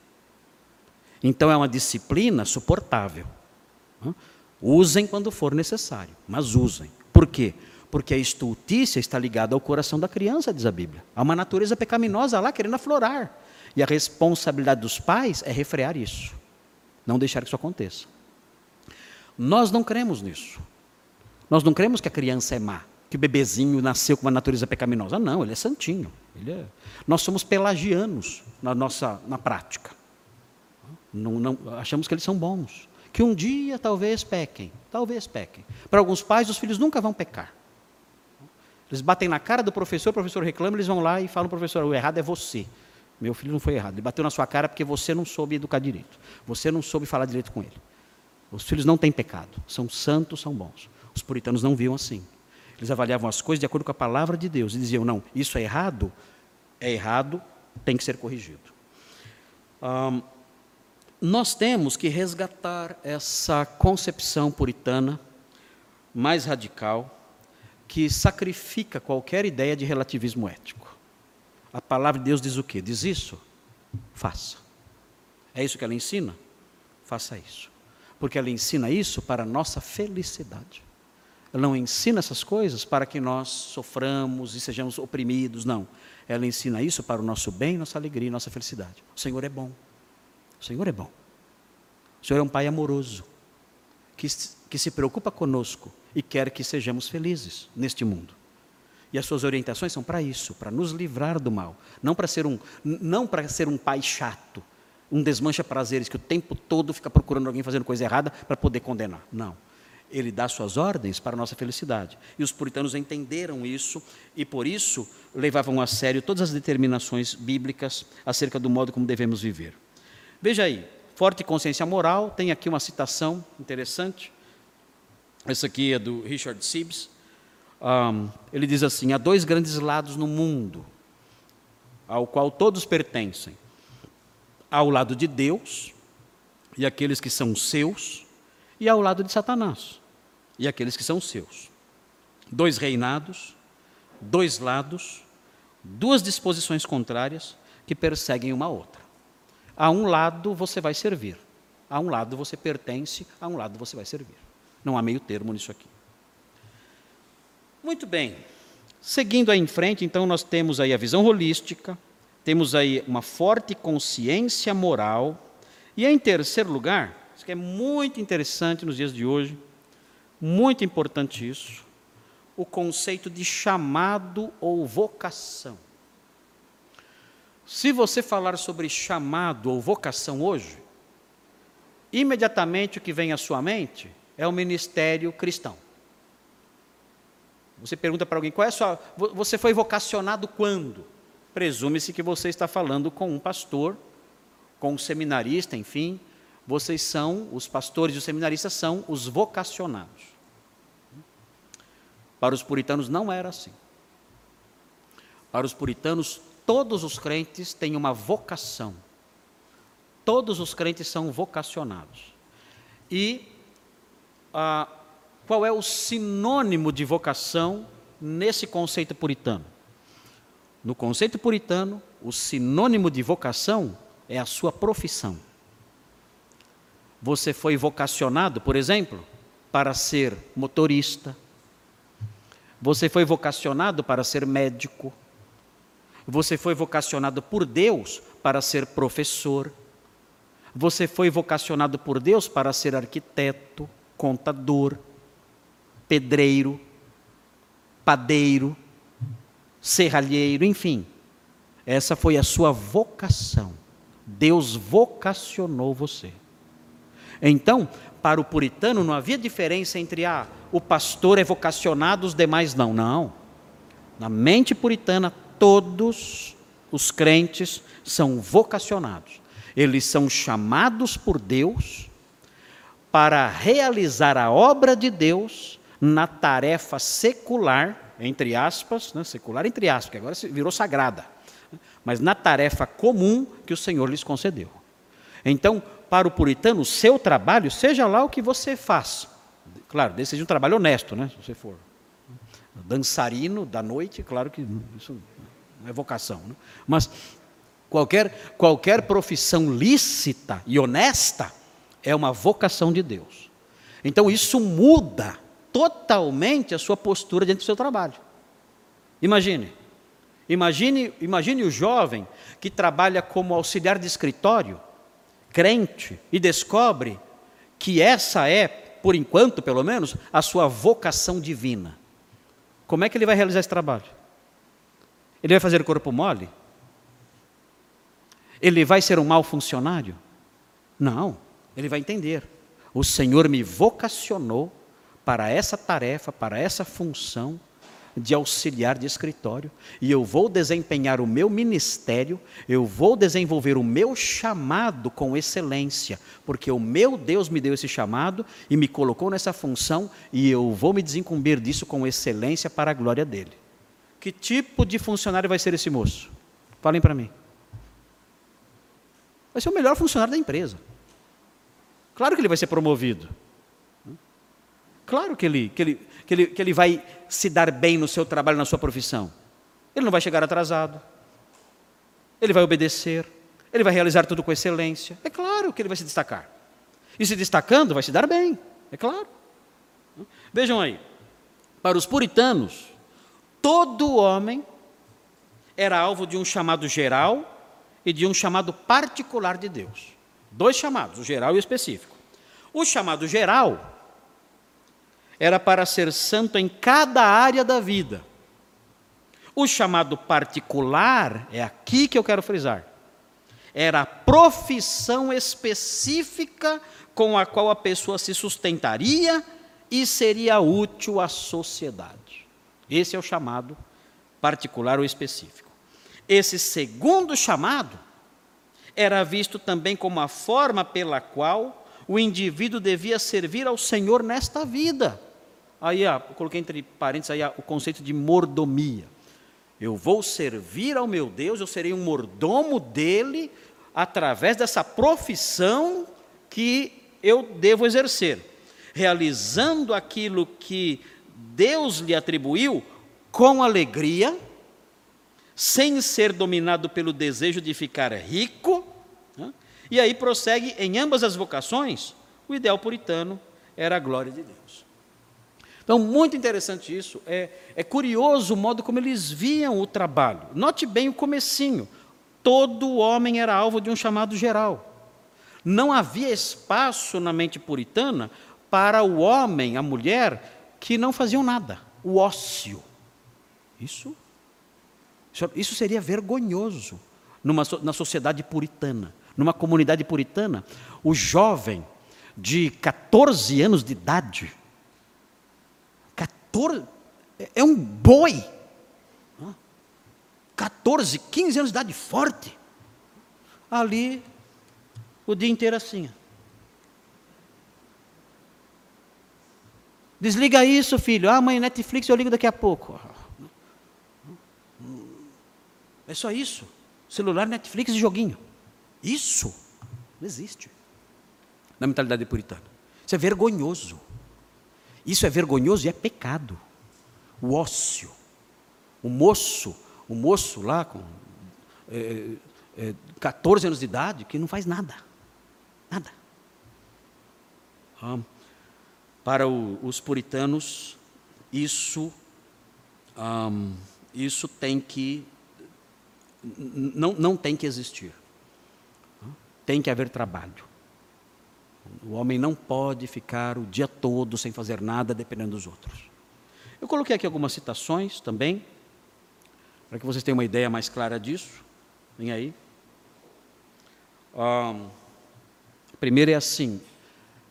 Então é uma disciplina suportável. Usem quando for necessário, mas usem. Por quê? Porque a estultícia está ligada ao coração da criança, diz a Bíblia. Há uma natureza pecaminosa lá querendo aflorar. E a responsabilidade dos pais é refrear isso. Não deixar que isso aconteça. Nós não cremos nisso. Nós não cremos que a criança é má, que o bebezinho nasceu com uma natureza pecaminosa. Não, ele é santinho. Ele é... Nós somos pelagianos na nossa na prática. Não, não, achamos que eles são bons. Que um dia talvez pequem, talvez pequem. Para alguns pais, os filhos nunca vão pecar. Eles batem na cara do professor, o professor reclama, eles vão lá e falam, professor, o errado é você. Meu filho não foi errado. Ele bateu na sua cara porque você não soube educar direito. Você não soube falar direito com ele. Os filhos não têm pecado. São santos, são bons. Os puritanos não viam assim. Eles avaliavam as coisas de acordo com a palavra de Deus. E diziam, não, isso é errado, é errado, tem que ser corrigido. nós temos que resgatar essa concepção puritana mais radical que sacrifica qualquer ideia de relativismo ético. A palavra de Deus diz o quê? Diz isso? Faça. É isso que ela ensina? Faça isso. Porque ela ensina isso para a nossa felicidade. Ela não ensina essas coisas para que nós soframos e sejamos oprimidos, não. Ela ensina isso para o nosso bem, nossa alegria e nossa felicidade. O Senhor é bom. O Senhor é bom. O Senhor é um Pai amoroso, que, que se preocupa conosco e quer que sejamos felizes neste mundo. E as suas orientações são para isso, para nos livrar do mal, não para ser um não para ser um pai chato, um desmancha prazeres que o tempo todo fica procurando alguém fazendo coisa errada para poder condenar. Não. Ele dá suas ordens para a nossa felicidade. E os puritanos entenderam isso e, por isso, levavam a sério todas as determinações bíblicas acerca do modo como devemos viver. Veja aí, forte consciência moral, tem aqui uma citação interessante. Essa aqui é do Richard Sibbs. Um, ele diz assim: há dois grandes lados no mundo, ao qual todos pertencem. Ao lado de Deus e aqueles que são seus, e ao lado de Satanás e aqueles que são seus. Dois reinados, dois lados, duas disposições contrárias que perseguem uma outra. A um lado você vai servir, a um lado você pertence, a um lado você vai servir. Não há meio termo nisso aqui. Muito bem. Seguindo aí em frente, então nós temos aí a visão holística, temos aí uma forte consciência moral, e em terceiro lugar, isso que é muito interessante nos dias de hoje, muito importante isso, o conceito de chamado ou vocação. Se você falar sobre chamado ou vocação hoje, imediatamente o que vem à sua mente é o ministério cristão. Você pergunta para alguém, qual é a sua. Você foi vocacionado quando? Presume-se que você está falando com um pastor, com um seminarista, enfim. Vocês são, os pastores e os seminaristas são os vocacionados. Para os puritanos não era assim. Para os puritanos, todos os crentes têm uma vocação. Todos os crentes são vocacionados. E ah, qual é o sinônimo de vocação nesse conceito puritano? No conceito puritano, o sinônimo de vocação é a sua profissão. Você foi vocacionado, por exemplo, para ser motorista, você foi vocacionado para ser médico. Você foi vocacionado por Deus para ser professor. Você foi vocacionado por Deus para ser arquiteto, contador, pedreiro, padeiro, serralheiro, enfim. Essa foi a sua vocação. Deus vocacionou você. Então, para o puritano não havia diferença entre ah, o pastor é vocacionado, os demais não. Não. Na mente puritana, todos os crentes são vocacionados. Eles são chamados por Deus para realizar a obra de Deus na tarefa secular, entre aspas, né, secular entre aspas, que agora virou sagrada, mas na tarefa comum que o Senhor lhes concedeu. Então, para o puritano, o seu trabalho, seja lá o que você faz, Claro, desse seja um trabalho honesto, né? Se você for dançarino da noite, claro que isso não é vocação. Né? Mas qualquer, qualquer profissão lícita e honesta é uma vocação de Deus. Então isso muda totalmente a sua postura diante do seu trabalho. Imagine, imagine, imagine o jovem que trabalha como auxiliar de escritório, crente, e descobre que essa é por enquanto pelo menos, a sua vocação divina. Como é que ele vai realizar esse trabalho? Ele vai fazer o corpo mole? Ele vai ser um mau funcionário? Não, ele vai entender. O Senhor me vocacionou para essa tarefa, para essa função, de auxiliar de escritório, e eu vou desempenhar o meu ministério, eu vou desenvolver o meu chamado com excelência, porque o meu Deus me deu esse chamado e me colocou nessa função, e eu vou me desincumbir disso com excelência para a glória dele. Que tipo de funcionário vai ser esse moço? Falem para mim. Vai ser o melhor funcionário da empresa. Claro que ele vai ser promovido. Claro que ele, que ele, que ele, que ele vai se dar bem no seu trabalho, na sua profissão. Ele não vai chegar atrasado. Ele vai obedecer. Ele vai realizar tudo com excelência. É claro que ele vai se destacar. E se destacando, vai se dar bem. É claro. Vejam aí. Para os puritanos, todo homem era alvo de um chamado geral e de um chamado particular de Deus. Dois chamados, o geral e o específico. O chamado geral era para ser santo em cada área da vida. O chamado particular, é aqui que eu quero frisar, era a profissão específica com a qual a pessoa se sustentaria e seria útil à sociedade. Esse é o chamado particular ou específico. Esse segundo chamado era visto também como a forma pela qual o indivíduo devia servir ao Senhor nesta vida. Aí, coloquei entre parênteses aí, o conceito de mordomia. Eu vou servir ao meu Deus, eu serei um mordomo dele através dessa profissão que eu devo exercer, realizando aquilo que Deus lhe atribuiu com alegria, sem ser dominado pelo desejo de ficar rico. Né? E aí prossegue em ambas as vocações, o ideal puritano era a glória de Deus. Então, muito interessante isso. É, é curioso o modo como eles viam o trabalho. Note bem o comecinho. Todo homem era alvo de um chamado geral. Não havia espaço na mente puritana para o homem, a mulher, que não faziam nada. O ócio. Isso, isso seria vergonhoso numa, na sociedade puritana. Numa comunidade puritana, o jovem de 14 anos de idade 14, é um boi. 14, 15 anos de idade forte. Ali, o dia inteiro assim. Desliga isso, filho. Ah, mãe, Netflix eu ligo daqui a pouco. É só isso. Celular, Netflix e joguinho. Isso não existe na mentalidade puritana. Isso é vergonhoso. Isso é vergonhoso e é pecado. O ócio. O moço, o moço lá com é, é, 14 anos de idade, que não faz nada. Nada. Ah, para o, os puritanos, isso, isso tem que, não, não tem que existir. Tem que haver trabalho. O homem não pode ficar o dia todo sem fazer nada dependendo dos outros. Eu coloquei aqui algumas citações também, para que vocês tenham uma ideia mais clara disso. Vem aí. Um, a primeira é assim: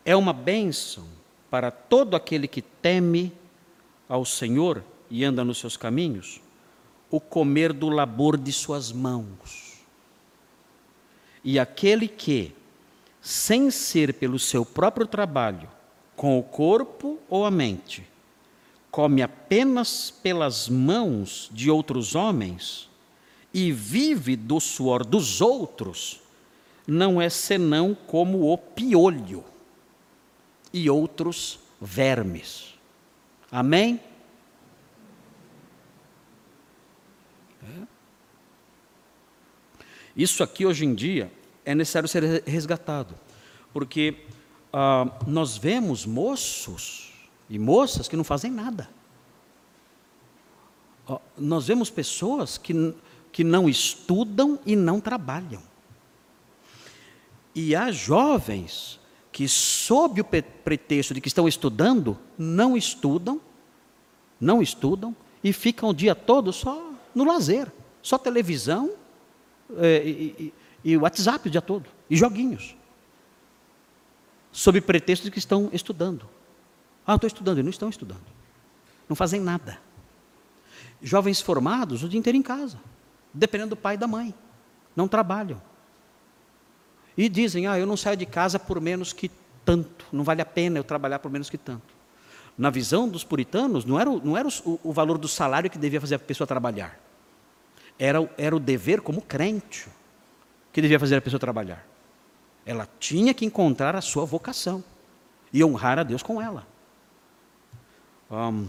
é uma bênção para todo aquele que teme ao Senhor e anda nos seus caminhos, o comer do labor de suas mãos. E aquele que, sem ser pelo seu próprio trabalho, com o corpo ou a mente, come apenas pelas mãos de outros homens e vive do suor dos outros, não é senão como o piolho e outros vermes. Amém? Isso aqui hoje em dia é necessário ser resgatado. Porque ah, nós vemos moços e moças que não fazem nada. Nós vemos pessoas que, que não estudam e não trabalham. E há jovens que, sob o pretexto de que estão estudando, não estudam, não estudam e ficam o dia todo só no lazer, só televisão é, e, e o WhatsApp o dia todo, e joguinhos. Sob pretexto de que estão estudando. Ah, estou estudando, e não estão estudando. Não fazem nada. Jovens formados o dia inteiro em casa, dependendo do pai e da mãe. Não trabalham. E dizem, ah, eu não saio de casa por menos que tanto, não vale a pena eu trabalhar por menos que tanto. Na visão dos puritanos, não era, o, não era o, o valor do salário que devia fazer a pessoa trabalhar. Era, era o dever como crente que devia fazer a pessoa trabalhar? Ela tinha que encontrar a sua vocação e honrar a Deus com ela. Um,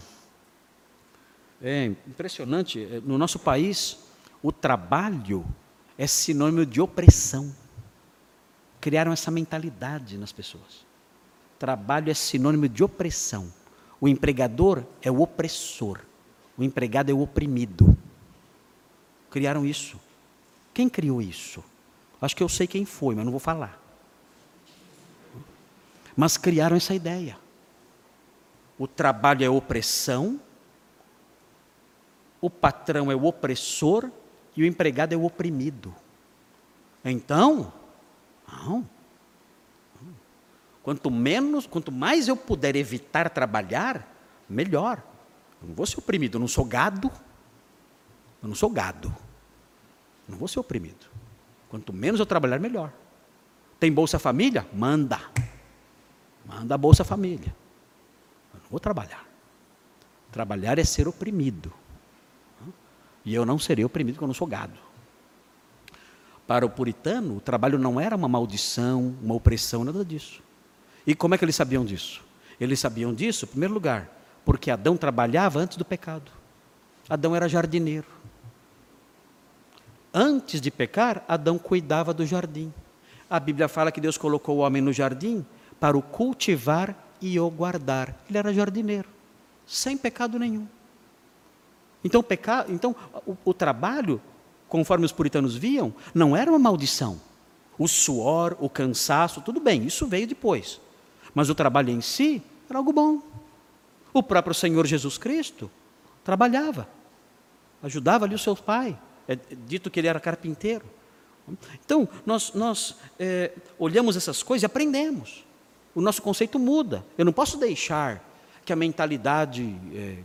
é impressionante, é, no nosso país, o trabalho é sinônimo de opressão. Criaram essa mentalidade nas pessoas. Trabalho é sinônimo de opressão. O empregador é o opressor. O empregado é o oprimido. Criaram isso. Quem criou isso? Acho que eu sei quem foi, mas não vou falar. Mas criaram essa ideia. O trabalho é opressão, o patrão é o opressor e o empregado é o oprimido. Então, não. Quanto menos, quanto mais eu puder evitar trabalhar, melhor. Eu não vou ser oprimido, eu não sou gado. Eu não sou gado. Não vou ser oprimido. Quanto menos eu trabalhar, melhor. Tem Bolsa Família? Manda. Manda a Bolsa Família. Eu não vou trabalhar. Trabalhar é ser oprimido. E eu não serei oprimido porque eu não sou gado. Para o puritano, o trabalho não era uma maldição, uma opressão, nada disso. E como é que eles sabiam disso? Eles sabiam disso, em primeiro lugar, porque Adão trabalhava antes do pecado. Adão era jardineiro. Antes de pecar, Adão cuidava do jardim. A Bíblia fala que Deus colocou o homem no jardim para o cultivar e o guardar. Ele era jardineiro, sem pecado nenhum. Então, peca... então o, o trabalho, conforme os puritanos viam, não era uma maldição. O suor, o cansaço, tudo bem, isso veio depois. Mas o trabalho em si era algo bom. O próprio Senhor Jesus Cristo trabalhava, ajudava ali o seu pai. É dito que ele era carpinteiro. Então, nós, nós é, olhamos essas coisas e aprendemos. O nosso conceito muda. Eu não posso deixar que a mentalidade é,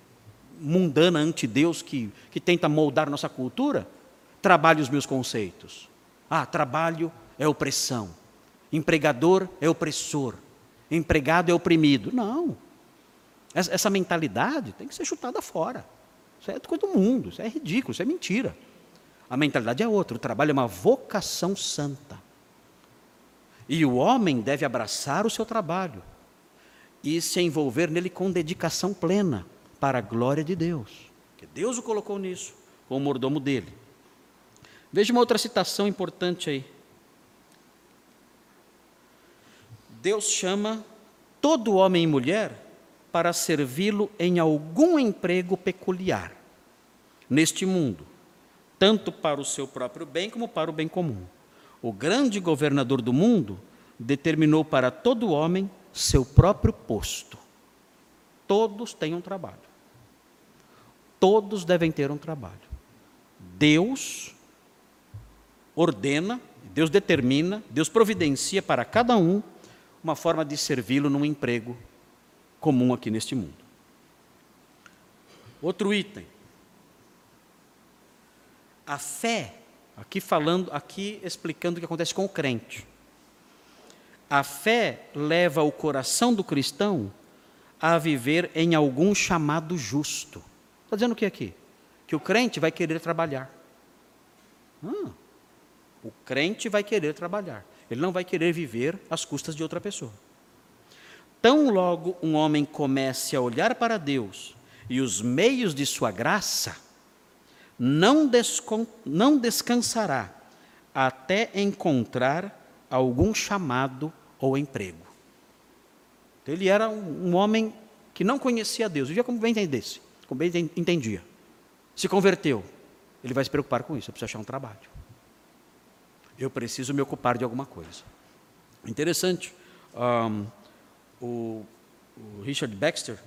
mundana ante Deus, que, que tenta moldar nossa cultura, trabalhe os meus conceitos. Ah, trabalho é opressão. Empregador é opressor empregado é oprimido. Não. Essa, essa mentalidade tem que ser chutada fora. Isso é coisa do mundo, isso é ridículo, isso é mentira. A mentalidade é outra, o trabalho é uma vocação santa. E o homem deve abraçar o seu trabalho e se envolver nele com dedicação plena para a glória de Deus. Que Deus o colocou nisso, como mordomo dele. Veja uma outra citação importante aí. Deus chama todo homem e mulher para servi-lo em algum emprego peculiar neste mundo, tanto para o seu próprio bem como para o bem comum. O grande governador do mundo determinou para todo homem seu próprio posto. Todos têm um trabalho. Todos devem ter um trabalho. Deus ordena, Deus determina, Deus providencia para cada um uma forma de servi-lo num emprego comum aqui neste mundo. Outro item. A fé, aqui falando, aqui explicando o que acontece com o crente. A fé leva o coração do cristão a viver em algum chamado justo. Está dizendo o que aqui? Que o crente vai querer trabalhar. Ah, o crente vai querer trabalhar. Ele não vai querer viver às custas de outra pessoa. Tão logo um homem comece a olhar para Deus e os meios de sua graça, não, não descansará até encontrar algum chamado ou emprego. Então, ele era um, um homem que não conhecia Deus, vivia como bem entendesse, como bem entendia. Se converteu, ele vai se preocupar com isso, precisa achar um trabalho eu preciso me ocupar de alguma coisa. Interessante, um, o, o, Richard Baxter,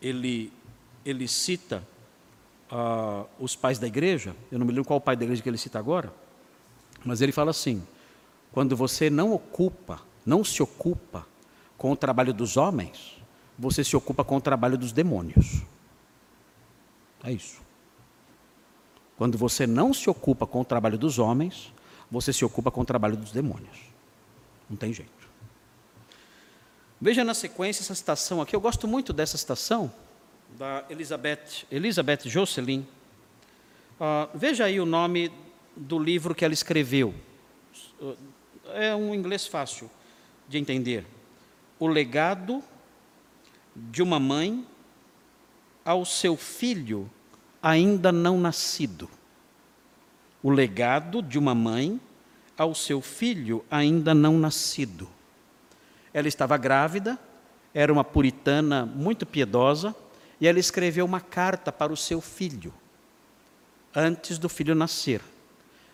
ele, ele cita uh, os pais da igreja, eu não me lembro qual o pai da igreja que ele cita agora, mas ele fala assim, quando você não ocupa, não se ocupa com o trabalho dos homens, você se ocupa com o trabalho dos demônios. É isso. Quando você não se ocupa com o trabalho dos homens, você se ocupa com o trabalho dos demônios. Não tem jeito. Veja na sequência essa citação aqui. Eu gosto muito dessa citação da Elizabeth, Elizabeth Jocelyn. Uh, veja aí o nome do livro que ela escreveu. É um inglês fácil de entender. O legado de uma mãe ao seu filho ainda não nascido o legado de uma mãe ao seu filho ainda não nascido. Ela estava grávida, era uma puritana muito piedosa, e ela escreveu uma carta para o seu filho, antes do filho nascer,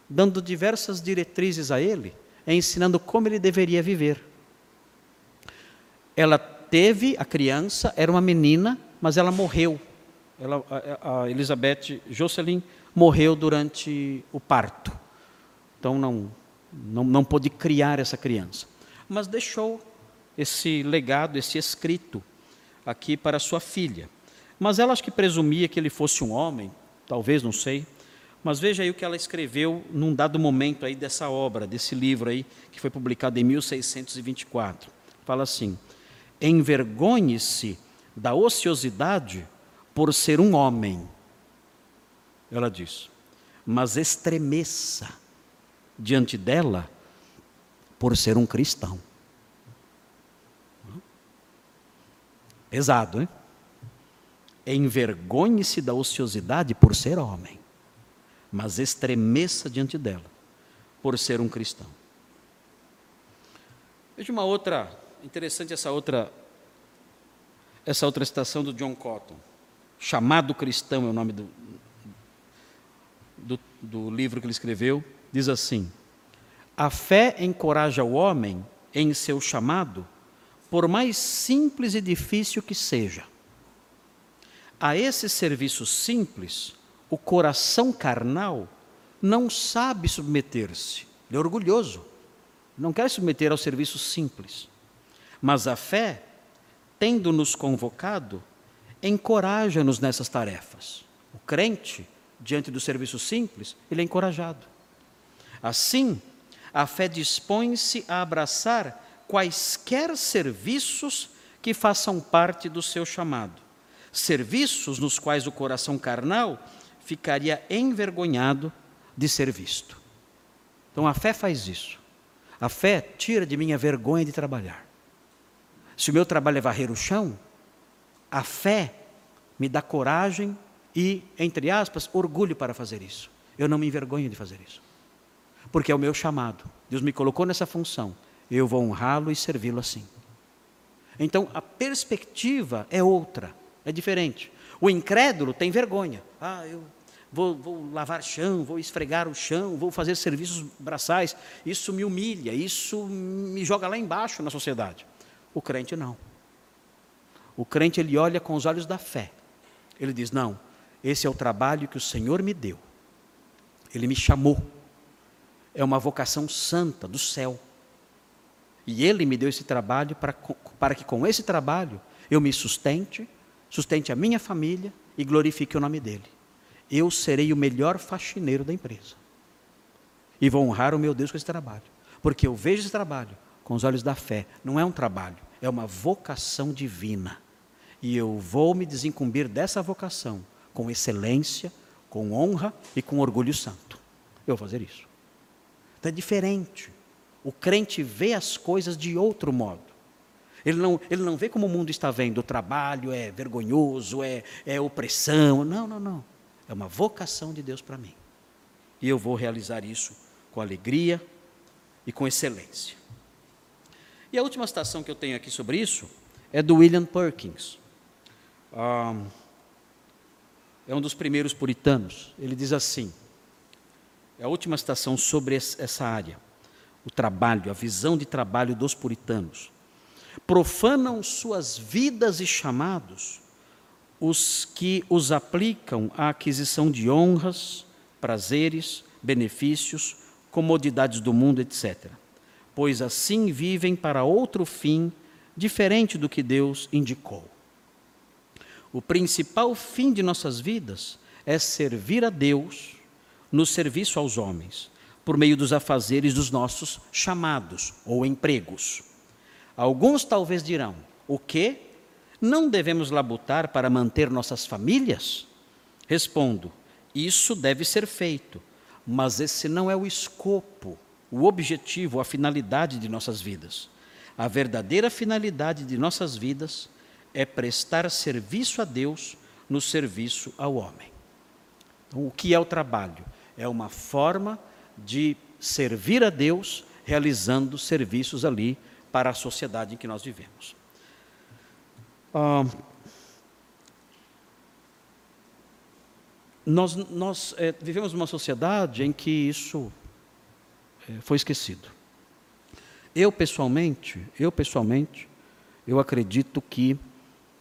dando diversas diretrizes a ele, ensinando como ele deveria viver. Ela teve a criança, era uma menina, mas ela morreu. Ela, a, Elizabeth Jocelyn morreu durante o parto. Então não, não, não pôde criar essa criança. Mas deixou esse legado, esse escrito aqui para sua filha. Mas ela acho que presumia que ele fosse um homem, talvez, não sei. Mas veja aí o que ela escreveu num dado momento aí dessa obra, desse livro aí, que foi publicado em 1624. Fala assim: Envergonhe-se da ociosidade por ser um homem. Ela diz, mas estremeça diante dela por ser um cristão. Pesado, hein? Envergonhe-se da ociosidade por ser homem, mas estremeça diante dela por ser um cristão. Veja uma outra, interessante essa outra, essa outra citação do John Cotton. Chamado Cristão é o nome do, do, do livro que ele escreveu. Diz assim: A fé encoraja o homem em seu chamado, por mais simples e difícil que seja a esse serviço simples, o coração carnal não sabe submeter-se. Ele é orgulhoso. Não quer submeter ao serviço simples. Mas a fé, tendo-nos convocado, encoraja-nos nessas tarefas. O crente, diante do serviço simples, ele é encorajado. Assim, a fé dispõe-se a abraçar quaisquer serviços que façam parte do seu chamado serviços nos quais o coração carnal ficaria envergonhado de ser visto. Então a fé faz isso. A fé tira de mim a vergonha de trabalhar. Se o meu trabalho é varrer o chão, a fé me dá coragem e, entre aspas, orgulho para fazer isso. Eu não me envergonho de fazer isso. Porque é o meu chamado. Deus me colocou nessa função. Eu vou honrá-lo e servi-lo assim. Então a perspectiva é outra. É diferente. O incrédulo tem vergonha. Ah, eu vou, vou, lavar chão, vou esfregar o chão, vou fazer serviços braçais. Isso me humilha, isso me joga lá embaixo na sociedade. O crente não. O crente ele olha com os olhos da fé. Ele diz: Não, esse é o trabalho que o Senhor me deu. Ele me chamou. É uma vocação santa do céu. E Ele me deu esse trabalho para, para que com esse trabalho eu me sustente, sustente a minha família e glorifique o nome dele. Eu serei o melhor faxineiro da empresa. E vou honrar o meu Deus com esse trabalho. Porque eu vejo esse trabalho com os olhos da fé. Não é um trabalho, é uma vocação divina. E eu vou me desincumbir dessa vocação com excelência, com honra e com orgulho santo. Eu vou fazer isso. Então é diferente. O crente vê as coisas de outro modo. Ele não, ele não vê como o mundo está vendo. O trabalho é vergonhoso, é, é opressão. Não, não, não. É uma vocação de Deus para mim. E eu vou realizar isso com alegria e com excelência. E a última citação que eu tenho aqui sobre isso é do William Perkins. Um, é um dos primeiros puritanos. Ele diz assim: é a última citação sobre essa área, o trabalho, a visão de trabalho dos puritanos profanam suas vidas e chamados os que os aplicam à aquisição de honras, prazeres, benefícios, comodidades do mundo, etc. Pois assim vivem para outro fim diferente do que Deus indicou. O principal fim de nossas vidas é servir a Deus no serviço aos homens, por meio dos afazeres dos nossos chamados ou empregos. Alguns talvez dirão: o que? Não devemos labutar para manter nossas famílias? Respondo: isso deve ser feito, mas esse não é o escopo, o objetivo, a finalidade de nossas vidas. A verdadeira finalidade de nossas vidas é prestar serviço a Deus no serviço ao homem. Então, o que é o trabalho? É uma forma de servir a Deus realizando serviços ali para a sociedade em que nós vivemos. Ah, nós, nós é, vivemos numa sociedade em que isso é, foi esquecido. Eu pessoalmente, eu pessoalmente, eu acredito que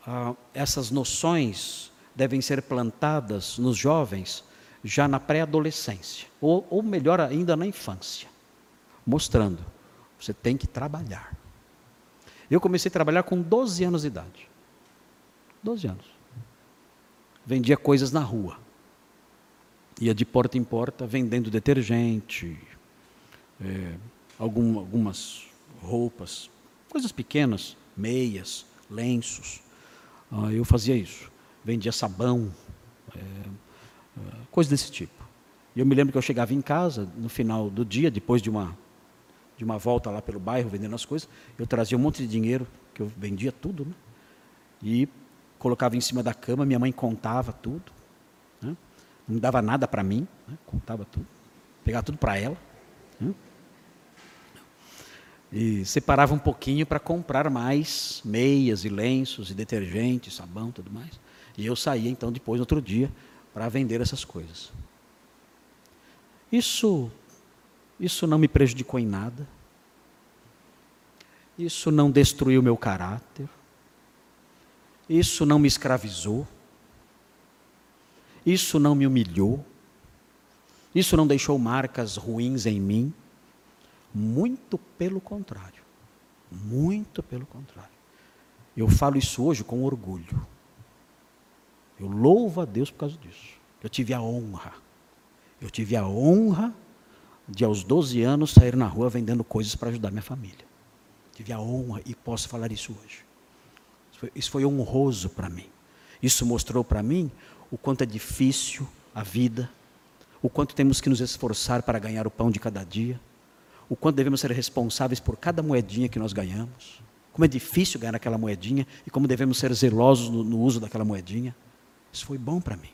ah, essas noções devem ser plantadas nos jovens já na pré-adolescência, ou, ou melhor ainda na infância, mostrando você tem que trabalhar. Eu comecei a trabalhar com 12 anos de idade. 12 anos. Vendia coisas na rua. Ia de porta em porta vendendo detergente, é, algum, algumas roupas, coisas pequenas, meias, lenços. Ah, eu fazia isso. Vendia sabão, é, é, coisas desse tipo. E eu me lembro que eu chegava em casa no final do dia, depois de uma de uma volta lá pelo bairro vendendo as coisas, eu trazia um monte de dinheiro, que eu vendia tudo, né? E colocava em cima da cama, minha mãe contava tudo, né? não dava nada para mim, né? contava tudo, pegava tudo para ela. Né? E separava um pouquinho para comprar mais meias e lenços e detergente, sabão, tudo mais. E eu saía então depois, outro dia, para vender essas coisas. Isso, isso não me prejudicou em nada. Isso não destruiu meu caráter. Isso não me escravizou. Isso não me humilhou. Isso não deixou marcas ruins em mim. Muito pelo contrário. Muito pelo contrário. Eu falo isso hoje com orgulho. Eu louvo a Deus por causa disso. Eu tive a honra. Eu tive a honra de, aos 12 anos, sair na rua vendendo coisas para ajudar minha família. Tive a honra e posso falar isso hoje. Isso foi, isso foi honroso para mim. Isso mostrou para mim o quanto é difícil a vida, o quanto temos que nos esforçar para ganhar o pão de cada dia, o quanto devemos ser responsáveis por cada moedinha que nós ganhamos, como é difícil ganhar aquela moedinha e como devemos ser zelosos no, no uso daquela moedinha. Isso foi bom para mim.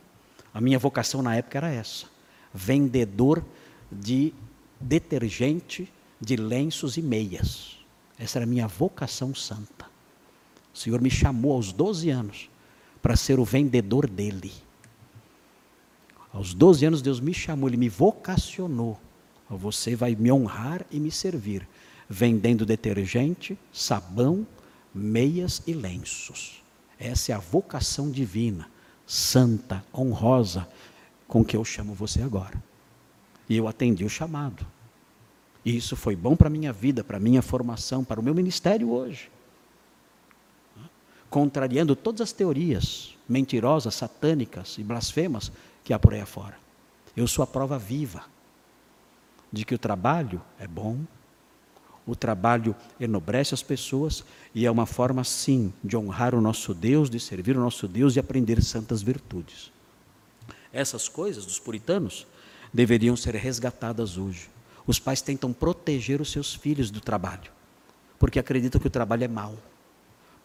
A minha vocação na época era essa: vendedor de detergente, de lenços e meias. Essa era a minha vocação santa. O Senhor me chamou aos 12 anos para ser o vendedor dele. Aos 12 anos, Deus me chamou, Ele me vocacionou. Você vai me honrar e me servir, vendendo detergente, sabão, meias e lenços. Essa é a vocação divina, santa, honrosa, com que eu chamo você agora. E eu atendi o chamado. E isso foi bom para a minha vida, para a minha formação, para o meu ministério hoje. Contrariando todas as teorias mentirosas, satânicas e blasfemas que há por aí afora. Eu sou a prova viva de que o trabalho é bom, o trabalho enobrece as pessoas e é uma forma, sim, de honrar o nosso Deus, de servir o nosso Deus e aprender santas virtudes. Essas coisas dos puritanos deveriam ser resgatadas hoje. Os pais tentam proteger os seus filhos do trabalho, porque acreditam que o trabalho é mau.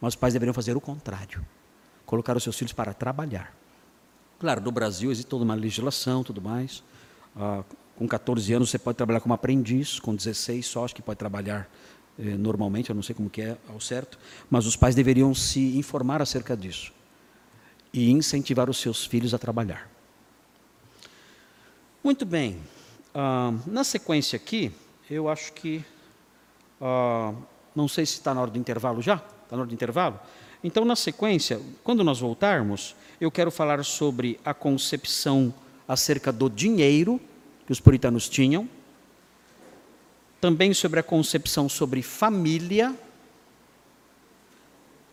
Mas os pais deveriam fazer o contrário colocar os seus filhos para trabalhar. Claro, no Brasil existe toda uma legislação, tudo mais. Ah, com 14 anos você pode trabalhar como aprendiz, com 16 só acho que pode trabalhar eh, normalmente, eu não sei como que é ao certo, mas os pais deveriam se informar acerca disso e incentivar os seus filhos a trabalhar. Muito bem. Ah, na sequência aqui, eu acho que. Ah, não sei se está na hora do intervalo já. Está na hora do intervalo? Então, na sequência, quando nós voltarmos, eu quero falar sobre a concepção acerca do dinheiro que os puritanos tinham, também sobre a concepção sobre família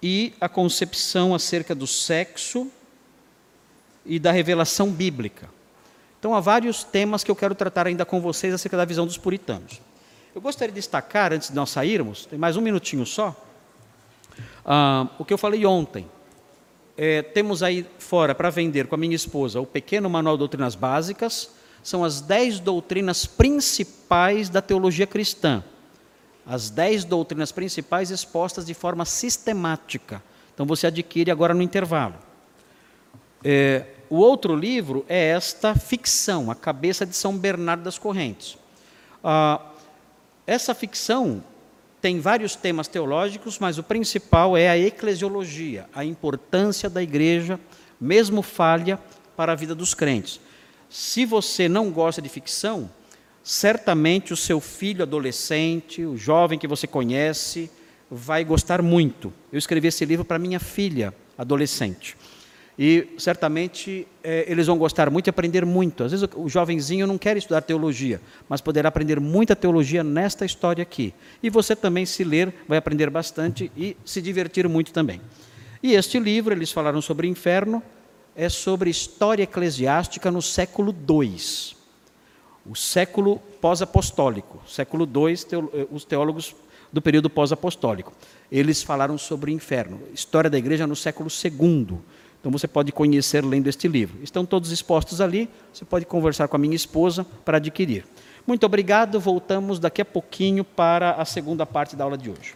e a concepção acerca do sexo e da revelação bíblica. Então, há vários temas que eu quero tratar ainda com vocês acerca da visão dos puritanos. Eu gostaria de destacar, antes de nós sairmos, tem mais um minutinho só, ah, o que eu falei ontem. É, temos aí fora para vender com a minha esposa o pequeno manual de doutrinas básicas, são as dez doutrinas principais da teologia cristã. As dez doutrinas principais expostas de forma sistemática. Então você adquire agora no intervalo. É, o outro livro é esta ficção, A Cabeça de São Bernardo das Correntes. Ah, essa ficção tem vários temas teológicos, mas o principal é a eclesiologia, a importância da igreja, mesmo falha, para a vida dos crentes. Se você não gosta de ficção, certamente o seu filho adolescente, o jovem que você conhece, vai gostar muito. Eu escrevi esse livro para minha filha adolescente. E certamente é, eles vão gostar muito e aprender muito. Às vezes o, o jovenzinho não quer estudar teologia, mas poderá aprender muita teologia nesta história aqui. E você também, se ler, vai aprender bastante e se divertir muito também. E este livro, eles falaram sobre inferno, é sobre história eclesiástica no século II. O século pós-apostólico, século II, eh, os teólogos do período pós-apostólico. Eles falaram sobre inferno, história da igreja no século II. Então você pode conhecer lendo este livro. Estão todos expostos ali, você pode conversar com a minha esposa para adquirir. Muito obrigado, voltamos daqui a pouquinho para a segunda parte da aula de hoje.